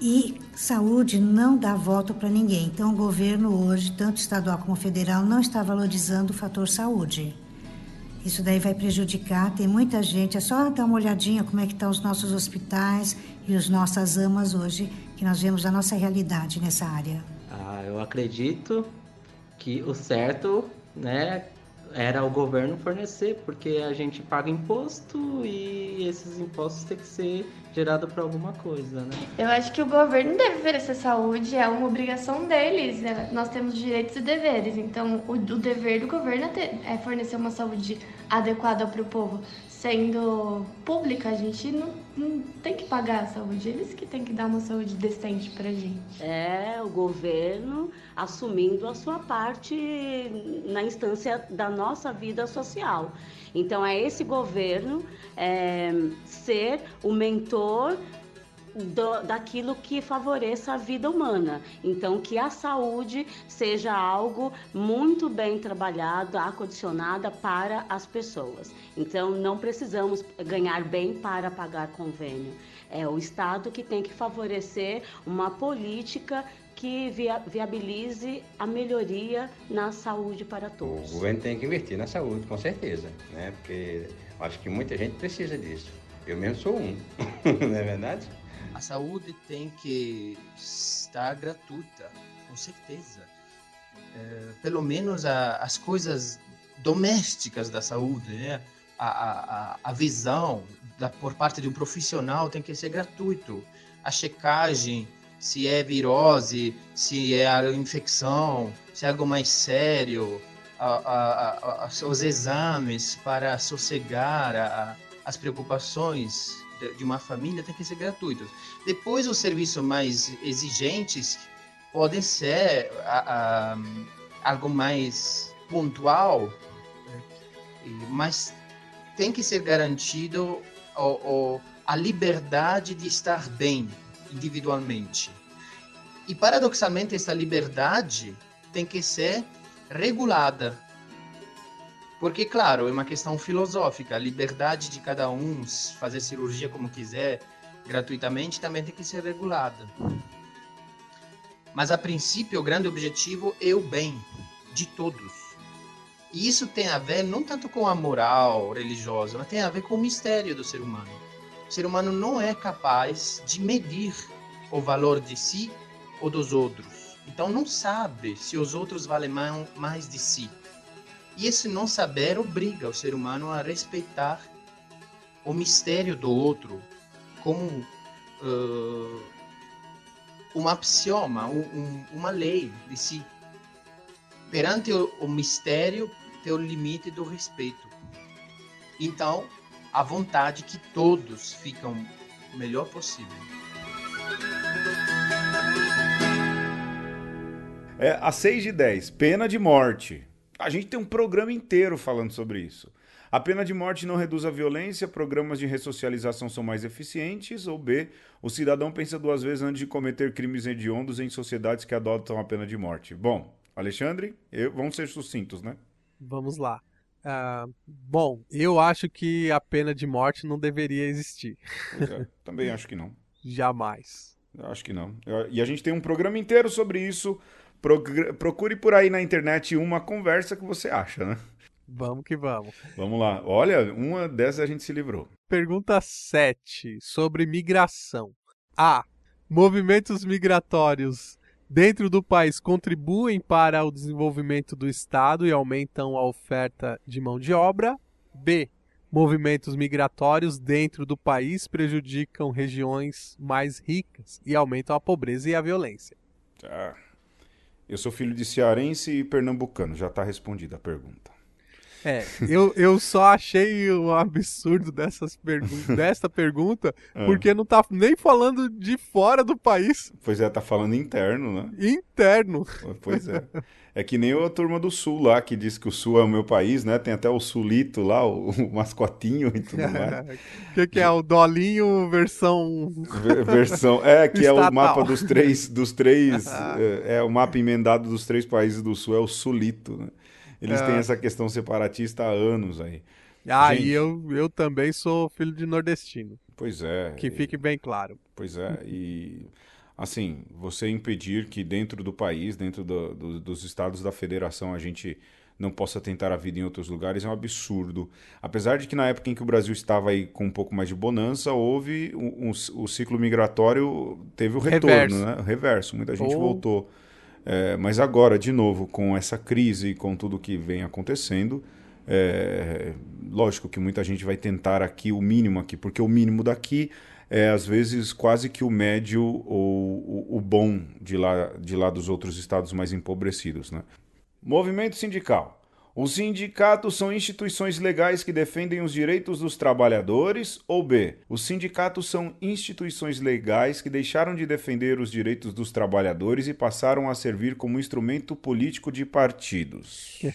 E saúde não dá voto para ninguém. Então o governo hoje, tanto estadual como federal, não está valorizando o fator saúde. Isso daí vai prejudicar, tem muita gente, é só dar uma olhadinha como é que estão os nossos hospitais e as nossas amas hoje, que nós vemos a nossa realidade nessa área.
Ah, eu acredito que o certo, né, era o governo fornecer, porque a gente paga imposto e esses impostos têm que ser gerados para alguma coisa, né?
Eu acho que o governo deve oferecer saúde, é uma obrigação deles. Né? Nós temos direitos e deveres, então o, o dever do governo é, ter, é fornecer uma saúde adequada para o povo sendo pública, a gente não, não, tem que pagar a saúde, eles que têm que dar uma saúde decente pra gente.
É, o governo assumindo a sua parte na instância da nossa vida social. Então, é esse governo é, ser o mentor do, daquilo que favoreça a vida humana. Então, que a saúde seja algo muito bem trabalhado, acondicionada para as pessoas. Então, não precisamos ganhar bem para pagar convênio. É o Estado que tem que favorecer uma política que via viabilize a melhoria na saúde para todos.
O governo tem que investir na saúde, com certeza, né? Porque acho que muita gente precisa disso. Eu mesmo sou um, não é verdade?
A saúde tem que estar gratuita, com certeza. É, pelo menos a, as coisas domésticas da saúde, né? a, a, a visão da, por parte de um profissional tem que ser gratuito. A checagem, se é virose, se é infecção, se é algo mais sério, a, os exames para sossegar as preocupações de uma família tem que ser gratuitos. Depois, os serviços mais exigentes podem ser a, a, algo mais pontual, né? mas tem que ser garantido o, o, a liberdade de estar bem individualmente. E paradoxalmente, essa liberdade tem que ser regulada porque, claro, é uma questão filosófica. A liberdade de cada um fazer cirurgia como quiser, gratuitamente, também tem que ser regulada. Mas, a princípio, o grande objetivo é o bem de todos. E isso tem a ver não tanto com a moral religiosa, mas tem a ver com o mistério do ser humano. O ser humano não é capaz de medir o valor de si ou dos outros. Então não sabe se os outros valem mais de si. E esse não saber obriga o ser humano a respeitar o mistério do outro como uh, um axioma, um, um, uma lei de si. Perante o, o mistério, tem o limite do respeito. Então, a vontade que todos ficam o melhor possível.
É, a 6 de 10, pena de morte. A gente tem um programa inteiro falando sobre isso. A pena de morte não reduz a violência, programas de ressocialização são mais eficientes, ou B, o cidadão pensa duas vezes antes de cometer crimes hediondos em sociedades que adotam a pena de morte. Bom, Alexandre, eu, vamos ser sucintos, né?
Vamos lá. Uh, bom, eu acho que a pena de morte não deveria existir.
É, também acho que não.
Jamais.
Eu acho que não. E a gente tem um programa inteiro sobre isso. Procure por aí na internet uma conversa que você acha, né?
Vamos que vamos.
Vamos lá. Olha, uma dessas a gente se livrou.
Pergunta 7 sobre migração. A. Movimentos migratórios dentro do país contribuem para o desenvolvimento do Estado e aumentam a oferta de mão de obra. B. Movimentos migratórios dentro do país prejudicam regiões mais ricas e aumentam a pobreza e a violência.
Tá. Eu sou filho de cearense e pernambucano, já está respondida a pergunta.
É, eu, eu só achei um absurdo dessas pergun desta pergunta,
É.
porque não tá nem falando de fora do país,
Pois é, tá falando interno, né?
interno.
Pois é. É que nem a turma do Sul lá, que diz que o Sul é o meu país, né? Tem até o Sulito lá, o, o mascotinho e tudo mais.
O que, que é o Dolinho versão.
Ver- Versão. É, que é o
Estatal.
mapa dos três. Dos três é, é o mapa emendado dos três países do Sul, é o Sulito, né? Eles
É.
têm essa questão separatista há anos aí.
Ah,
Gente.
e eu, eu também sou filho de nordestino.
Pois é.
Que
e-
fique bem claro.
Pois é, e assim, você impedir que dentro do país, dentro do- do- dos estados da federação, a gente não possa tentar a vida em outros lugares é um absurdo. Apesar de que na época em que o Brasil estava aí com um pouco mais de bonança, houve um, um- o ciclo migratório, teve o retorno,
Reverso.
né? O reverso, muita gente
Oh.
voltou. É, mas agora, de novo, com essa crise e com tudo que vem acontecendo, é, lógico que muita gente vai tentar aqui o mínimo aqui, porque o mínimo daqui é às vezes quase que o médio ou o, o bom de lá, de lá dos outros estados mais empobrecidos. Né? Movimento sindical. Os sindicatos são instituições legais que defendem os direitos dos trabalhadores? Ou B. Os sindicatos são instituições legais que deixaram de defender os direitos dos trabalhadores e passaram a servir como instrumento político de partidos?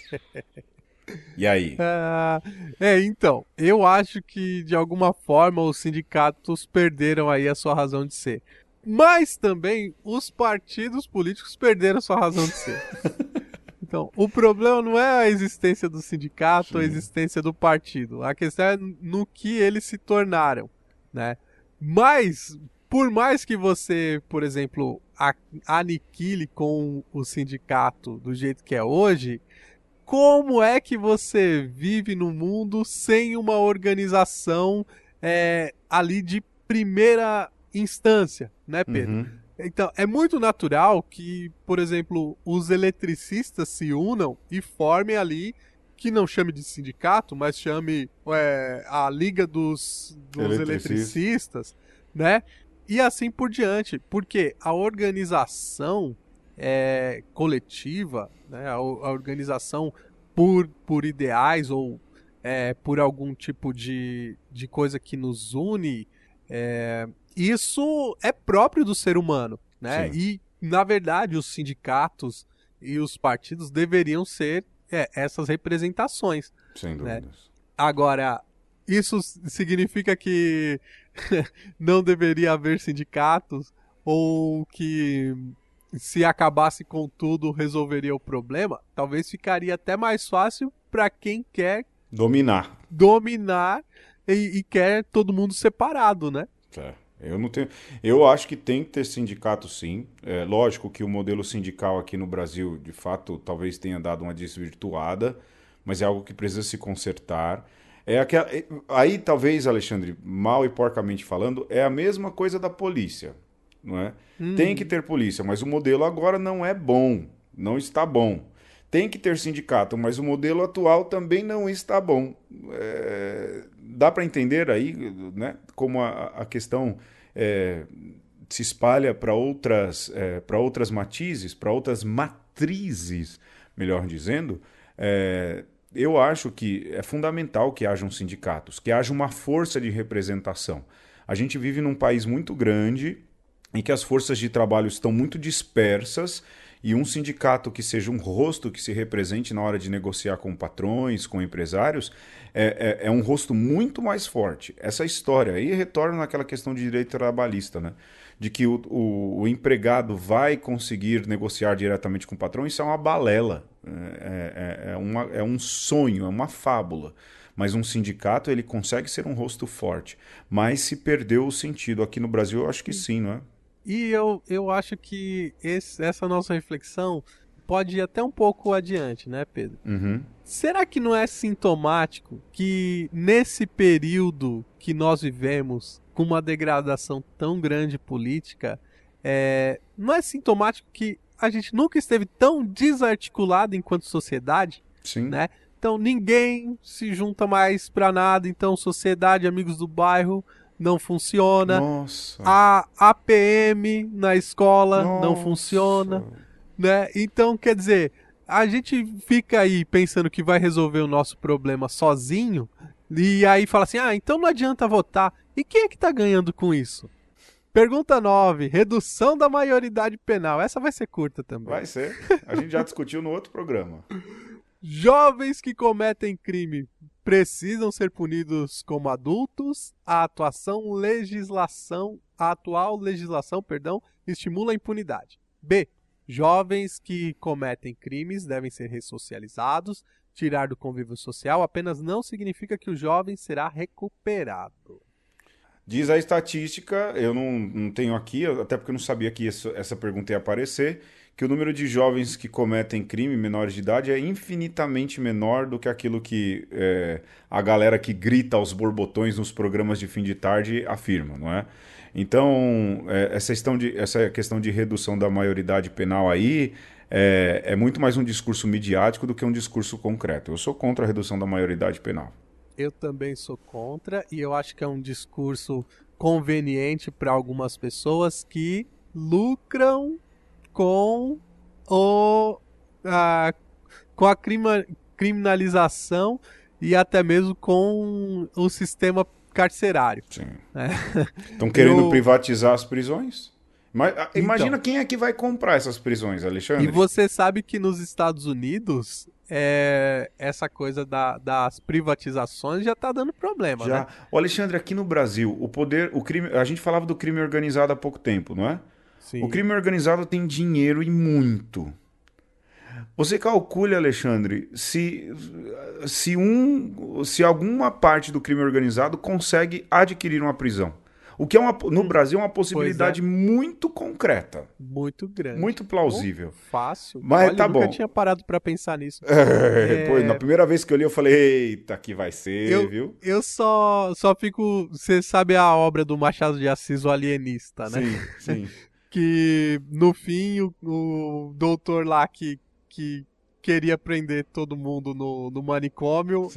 E aí?
Ah, é, então, eu acho que de alguma forma os sindicatos perderam aí a sua razão de ser. Mas também os partidos políticos perderam a sua razão de ser. Então, o problema não é a existência do sindicato, a existência do partido. A questão é no que eles se tornaram, né? Mas, por mais que você, por exemplo, aniquile com o sindicato do jeito que é hoje, como é que você vive no mundo sem uma organização é, ali de primeira instância, né, Pedro?
Uhum.
Então, é muito natural que, por exemplo, os eletricistas se unam e formem ali, que não chame de sindicato, mas chame é, a Liga dos, dos
Eletricistas.
eletricistas, né? E assim por diante, porque a organização é, coletiva, né? a, a organização por, por ideais ou é, por algum tipo de, de coisa que nos une, é, isso é próprio do ser humano, né?
Sim.
E, na verdade, os sindicatos e os partidos deveriam ser é, essas representações.
Sem
né?
dúvidas.
Agora, isso significa que não deveria haver sindicatos ou que se acabasse com tudo resolveria o problema? Talvez ficaria até mais fácil para quem quer
Dominar.
dominar e, e quer todo mundo separado, né?
É, eu não tenho. Eu acho que tem que ter sindicato, sim. É lógico que o modelo sindical aqui no Brasil, de fato, talvez tenha dado uma desvirtuada, mas é algo que precisa se consertar. É aquela... é- Aí, talvez, Alexandre, mal e porcamente falando, é a mesma coisa da polícia, não é? Tem que ter polícia, mas o modelo agora não é bom, não está bom. Tem que ter sindicato, mas o modelo atual também não está bom. É, dá para entender aí né, como a, a questão é, se espalha para outras, é, outras matizes, para outras matrizes, melhor dizendo. É, eu acho que é fundamental que hajam sindicatos, que haja uma força de representação. A gente vive num país muito grande em que as forças de trabalho estão muito dispersas e um sindicato que seja um rosto que se represente na hora de negociar com patrões, com empresários, é, é, é um rosto muito mais forte. Essa história aí retorna naquela questão de direito trabalhista, né? De que o, o, o empregado vai conseguir negociar diretamente com o patrão, isso é uma balela, é, é, é, uma, é um sonho, é uma fábula. Mas um sindicato ele consegue ser um rosto forte, mas se perdeu o sentido. Aqui no Brasil eu acho que sim, não é?
E eu, eu acho que esse- essa nossa reflexão pode ir até um pouco adiante, né, Pedro?
Uhum.
Será que não é sintomático que nesse período que nós vivemos, com uma degradação tão grande política, é, não é sintomático que a gente nunca esteve tão desarticulado enquanto sociedade?
Sim.
Né? Então ninguém se junta mais pra nada, então sociedade, amigos do bairro não funciona.
Nossa.
A APM na escola não
Nossa.
funciona, né? Então, quer dizer, a gente fica aí pensando que vai resolver o nosso problema sozinho, e aí fala assim: ah, então não adianta votar. E quem é que tá ganhando com isso? Pergunta 9. Redução da maioridade penal. Essa vai ser curta também.
Vai ser. A gente já discutiu no outro programa.
Jovens que cometem crime precisam ser punidos como adultos. A atuação legislação, a atual legislação, perdão, estimula a impunidade. B. Jovens que cometem crimes devem ser ressocializados. Tirar do convívio social apenas não significa que o jovem será recuperado.
Diz a estatística, eu não, não tenho aqui, até porque eu não sabia que isso, essa pergunta ia aparecer, que o número de jovens que cometem crime menores de idade é infinitamente menor do que aquilo que é, a galera que grita aos borbotões nos programas de fim de tarde afirma, não é? Então, é, essa, questão de, essa questão de redução da maioridade penal aí é, é muito mais um discurso midiático do que um discurso concreto. Eu sou contra a redução da maioridade penal
eu também sou contra e eu acho que é um discurso conveniente para algumas pessoas que lucram com o a, com a crima, criminalização e até mesmo com o sistema carcerário.
Sim. Estão é. querendo eu... privatizar as prisões? Mas, imagina então, quem é que vai comprar essas prisões, Alexandre.
E você sabe que nos Estados Unidos é, essa coisa da, das privatizações já está dando problema, já. né?
O Alexandre, aqui no Brasil, o poder, o crime, a gente falava do crime organizado há pouco tempo, não é? Sim. O crime organizado tem dinheiro e muito. Você calcule, Alexandre, se, se, um, se alguma parte do crime organizado consegue adquirir uma prisão. O que é uma, no hum, Brasil é uma possibilidade é. muito concreta.
Muito grande.
Muito plausível.
fácil.
Mas Olha, tá eu bom.
nunca tinha parado para pensar nisso.
É, é... Pô, na primeira vez que eu li, eu falei, eita, que vai ser,
eu,
viu?
Eu só, só fico. Você sabe a obra do Machado de Assis, o alienista, né?
Sim, sim.
que no fim o, o doutor lá que, que queria prender todo mundo no, no manicômio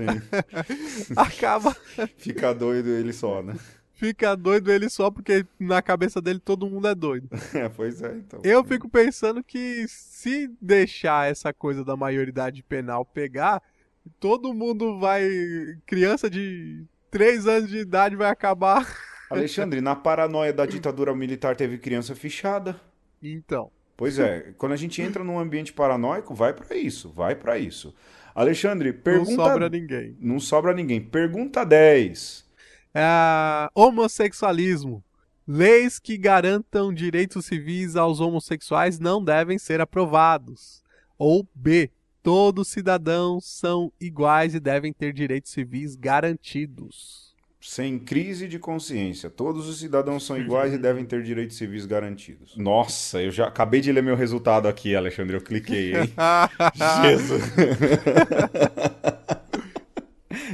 acaba.
Fica doido ele só, né?
fica doido ele só porque na cabeça dele todo mundo é doido.
É, pois é, então.
Eu fico pensando que se deixar essa coisa da maioridade penal pegar, todo mundo vai. Criança de 3 anos de idade vai acabar.
Alexandre, na paranoia da ditadura militar teve criança fichada.
Então.
Pois é, quando a gente entra num ambiente paranoico, vai para isso, vai para isso. Alexandre, pergunta.
Não sobra ninguém.
Não sobra ninguém. Pergunta 10.
É, homossexualismo. Leis que garantam direitos civis aos homossexuais não devem ser aprovados. Ou B. Todos cidadãos são iguais e devem ter direitos civis garantidos.
Sem crise de consciência. Todos os cidadãos são iguais e devem ter direitos civis garantidos. Nossa, eu já acabei de ler meu resultado aqui, Alexandre. Eu cliquei, hein? Jesus.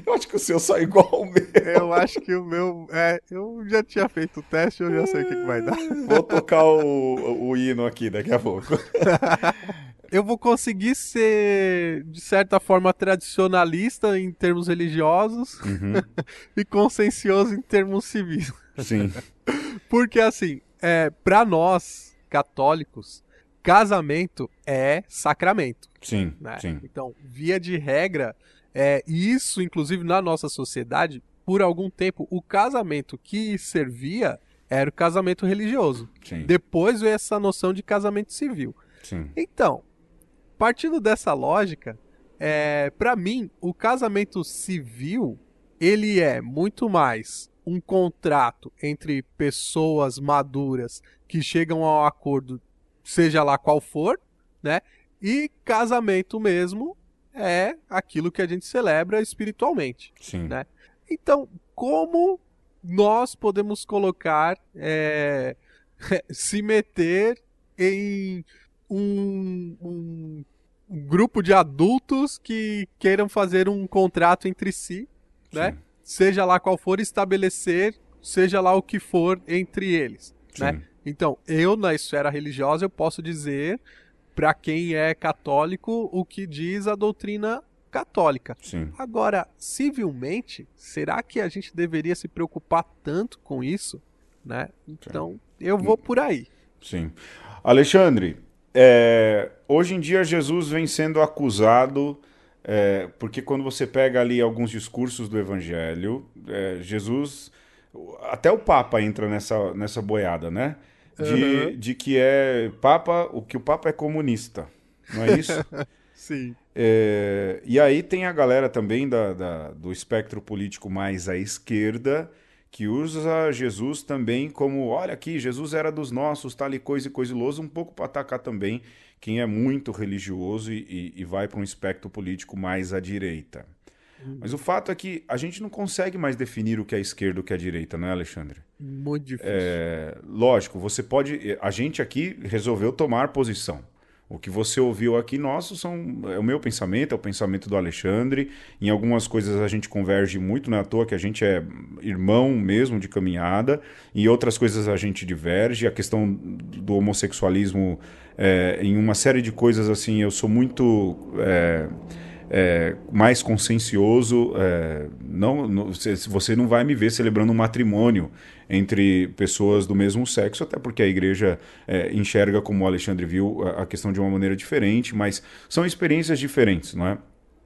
Eu acho que o seu sai igual ao meu.
Eu acho que o meu. É, eu já tinha feito o teste, eu já sei o que, que vai dar.
Vou tocar o, o hino aqui daqui a pouco.
eu vou conseguir ser, de certa forma, tradicionalista em termos religiosos uhum. e consciencioso em termos civis.
Sim.
Porque, assim, é, para nós, católicos, casamento é sacramento.
Sim,
né?
sim.
Então, via de regra, é, isso, inclusive, na nossa sociedade, por algum tempo, o casamento que servia era o casamento religioso.
Sim.
Depois veio essa noção de casamento civil.
Sim.
Então, partindo dessa lógica, é, para mim, o casamento civil ele é muito mais um contrato entre pessoas maduras que chegam ao acordo, seja lá qual for, né? E casamento mesmo é aquilo que a gente celebra espiritualmente.
Sim.
Né? Então, como nós podemos colocar, é, se meter em um, um, um, grupo de adultos que queiram fazer um contrato entre si, né? Seja lá qual for, estabelecer, seja lá o que for entre eles, né? Então, eu na esfera religiosa eu posso dizer para quem é católico o que diz a doutrina católica.
Sim.
Agora, civilmente, será que a gente deveria se preocupar tanto com isso? Né? Então, eu vou por aí.
Sim. Alexandre, é, hoje em dia Jesus vem sendo acusado, é, porque quando você pega ali alguns discursos do Evangelho, é, Jesus, até o Papa entra nessa, nessa boiada, né? De,
Uhum.
de que é Papa, o que o Papa é comunista, não é isso?
Sim.
É, e aí tem a galera também da, da- do espectro político mais à esquerda que usa Jesus também como, olha aqui, Jesus era dos nossos, tal e coisa e coisiloso, um pouco para atacar também quem é muito religioso e, e- e vai para um espectro político mais à direita. Mas o fato é que a gente não consegue mais definir o que é esquerda e o que é direita, não é, Alexandre?
Muito difícil.
É, lógico, você pode. A gente aqui resolveu tomar posição. O que você ouviu aqui nosso são é o meu pensamento, é o pensamento do Alexandre. Em algumas coisas a gente converge muito, não é à toa que a gente é irmão mesmo de caminhada. Em outras coisas a gente diverge. A questão do homossexualismo, é, em uma série de coisas assim, eu sou muito é, é, mais consciencioso. é, não, não- você não vai me ver celebrando um matrimônio entre pessoas do mesmo sexo, até porque a igreja é, enxerga, como o Alexandre viu, a, a questão de uma maneira diferente, mas são experiências diferentes, não é?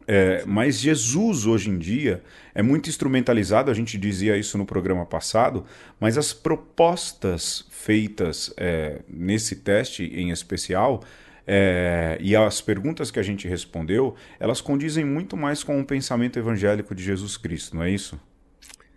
É, mas Jesus hoje em dia é muito instrumentalizado, a gente dizia isso no programa passado, mas as propostas feitas é, nesse teste em especial é, e as perguntas que a gente respondeu, elas condizem muito mais com o pensamento evangélico de Jesus Cristo, não é isso?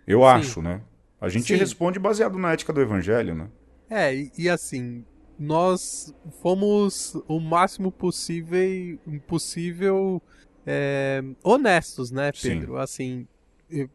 Eu
Sim.
acho, né? A gente
Sim.
responde baseado na ética do evangelho, né?
É, e, e assim, nós fomos o máximo possível, possível é, honestos, né,
Sim.
Pedro? Assim, eh,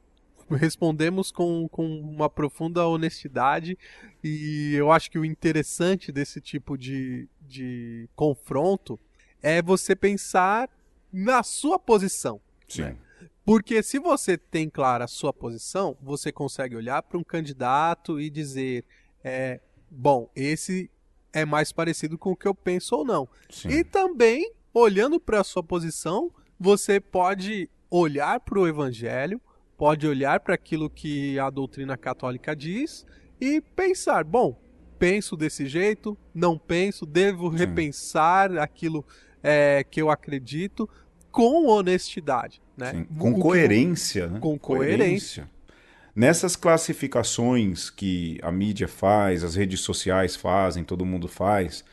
respondemos com, com uma profunda honestidade e eu acho que o interessante desse tipo de, de confronto é você pensar na sua posição.
Sim.
Porque se você tem clara a sua posição, você consegue olhar para um candidato e dizer, é, bom, esse é mais parecido com o que eu penso ou não.
Sim.
E também, olhando para a sua posição, você pode olhar para o evangelho, pode olhar para aquilo que a doutrina católica diz e pensar, bom, penso desse jeito, não penso, devo repensar aquilo é, que eu acredito com honestidade, né?
Sim,
O
Com
que-
coerência, né?
Com coerência.
Nessas classificações que a mídia faz, as redes sociais fazem, todo mundo faz,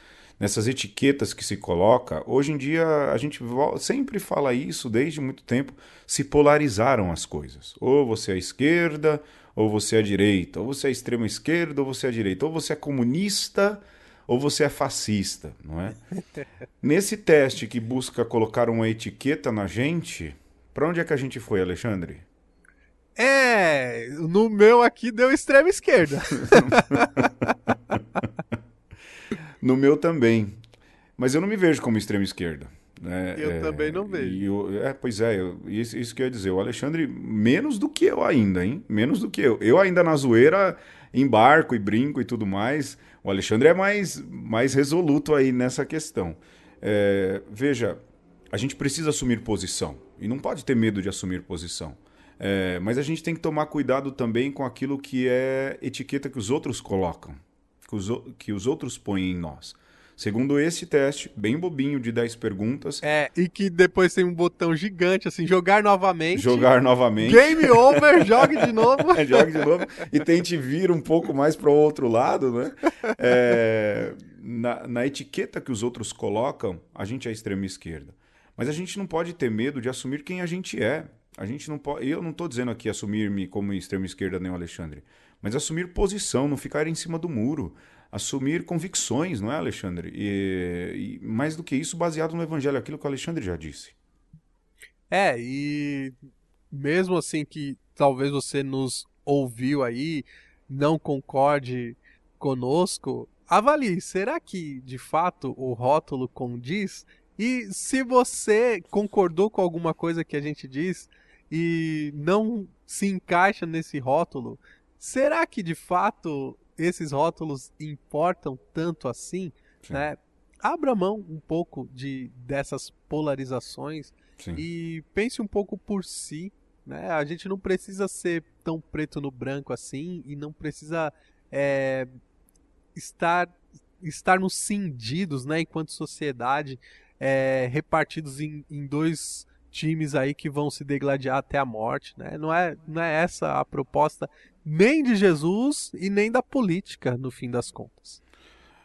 nessas etiquetas que se coloca, hoje em dia a gente sempre fala isso desde muito tempo, se polarizaram as coisas. Ou você é esquerda, ou você é à direita, ou você é extrema esquerda, ou você é à direita, ou você é comunista, ou você é fascista, não é? Nesse teste que busca colocar uma etiqueta na gente, para onde é que a gente foi, Alexandre?
É, no meu aqui deu extrema esquerda.
No meu também. Mas eu não me vejo como extrema esquerda. Né?
Eu
É,
também não vejo.
é, pois é, eu- isso, isso que eu ia dizer. O Alexandre, menos do que eu ainda, hein? Menos do que eu. Eu ainda na zoeira embarco e brinco e tudo mais. O Alexandre é mais, mais resoluto aí nessa questão. É, veja, a gente precisa assumir posição. E não pode ter medo de assumir posição. É, mas a gente tem que tomar cuidado também com aquilo que é etiqueta que os outros colocam, que os, que os outros põem em nós. Segundo esse teste, bem bobinho, de 10 perguntas,
É, e que depois tem um botão gigante, assim, jogar novamente.
jogar novamente.
Game over, jogue de novo.
É, jogue de novo e tente vir um pouco mais para o outro lado, né? É, na, na etiqueta que os outros colocam, a gente é extrema esquerda. Mas a gente não pode ter medo de assumir quem a gente é. A gente não pode. Eu não estou dizendo aqui assumir-me como extrema esquerda nem o Alexandre, mas assumir posição, não ficar em cima do muro. Assumir convicções, não é, Alexandre? E, e mais do que isso, baseado no Evangelho, aquilo que o Alexandre já disse.
É, e mesmo assim que talvez você nos ouviu aí, não concorde conosco, avalie, será que de fato o rótulo condiz? E se você concordou com alguma coisa que a gente diz e não se encaixa nesse rótulo, será que de fato esses rótulos importam tanto assim?
Sim.
Né? Abra mão um pouco de dessas polarizações
Sim.
e pense um pouco por si, né? A gente não precisa ser tão preto no branco assim e não precisa é, estar estarmos cindidos, né, enquanto sociedade, é, repartidos em, em dois times aí que vão se degladiar até a morte, né? Não é, não é essa a proposta nem de Jesus e nem da política, no fim das contas.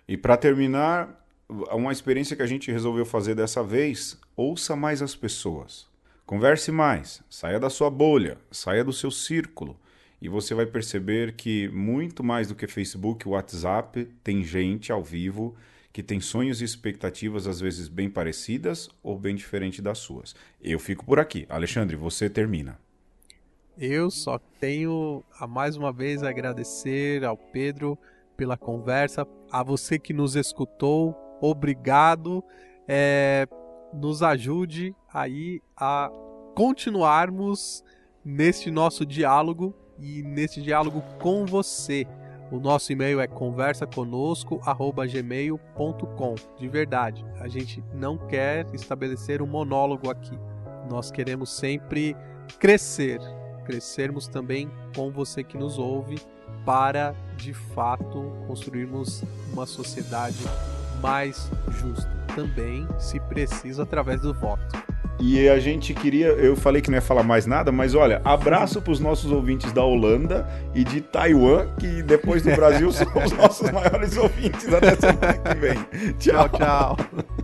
E para terminar, uma experiência que a gente resolveu fazer dessa vez, ouça mais as pessoas. Converse mais, saia da sua bolha, saia do seu círculo. E você vai perceber que muito mais do que Facebook, WhatsApp, tem gente ao vivo que tem sonhos e expectativas às vezes bem parecidas ou bem diferentes das suas. Eu fico por aqui. Alexandre, você termina.
Eu só tenho a mais uma vez agradecer ao Pedro pela conversa, a você que nos escutou, obrigado. É, nos ajude aí a continuarmos neste nosso diálogo e nesse diálogo com você. O nosso e-mail é conversaconosco@gmail.com. De verdade, a gente não quer estabelecer um monólogo aqui. Nós queremos sempre crescer, crescermos também com você que nos ouve para de fato construirmos uma sociedade mais justa. Também, se preciso, através do voto.
E a gente queria, eu falei que não ia falar mais nada, mas olha, abraço para os nossos ouvintes da Holanda e de Taiwan, que depois do Brasil são os nossos maiores ouvintes. Até semana que vem.
tchau. tchau. tchau.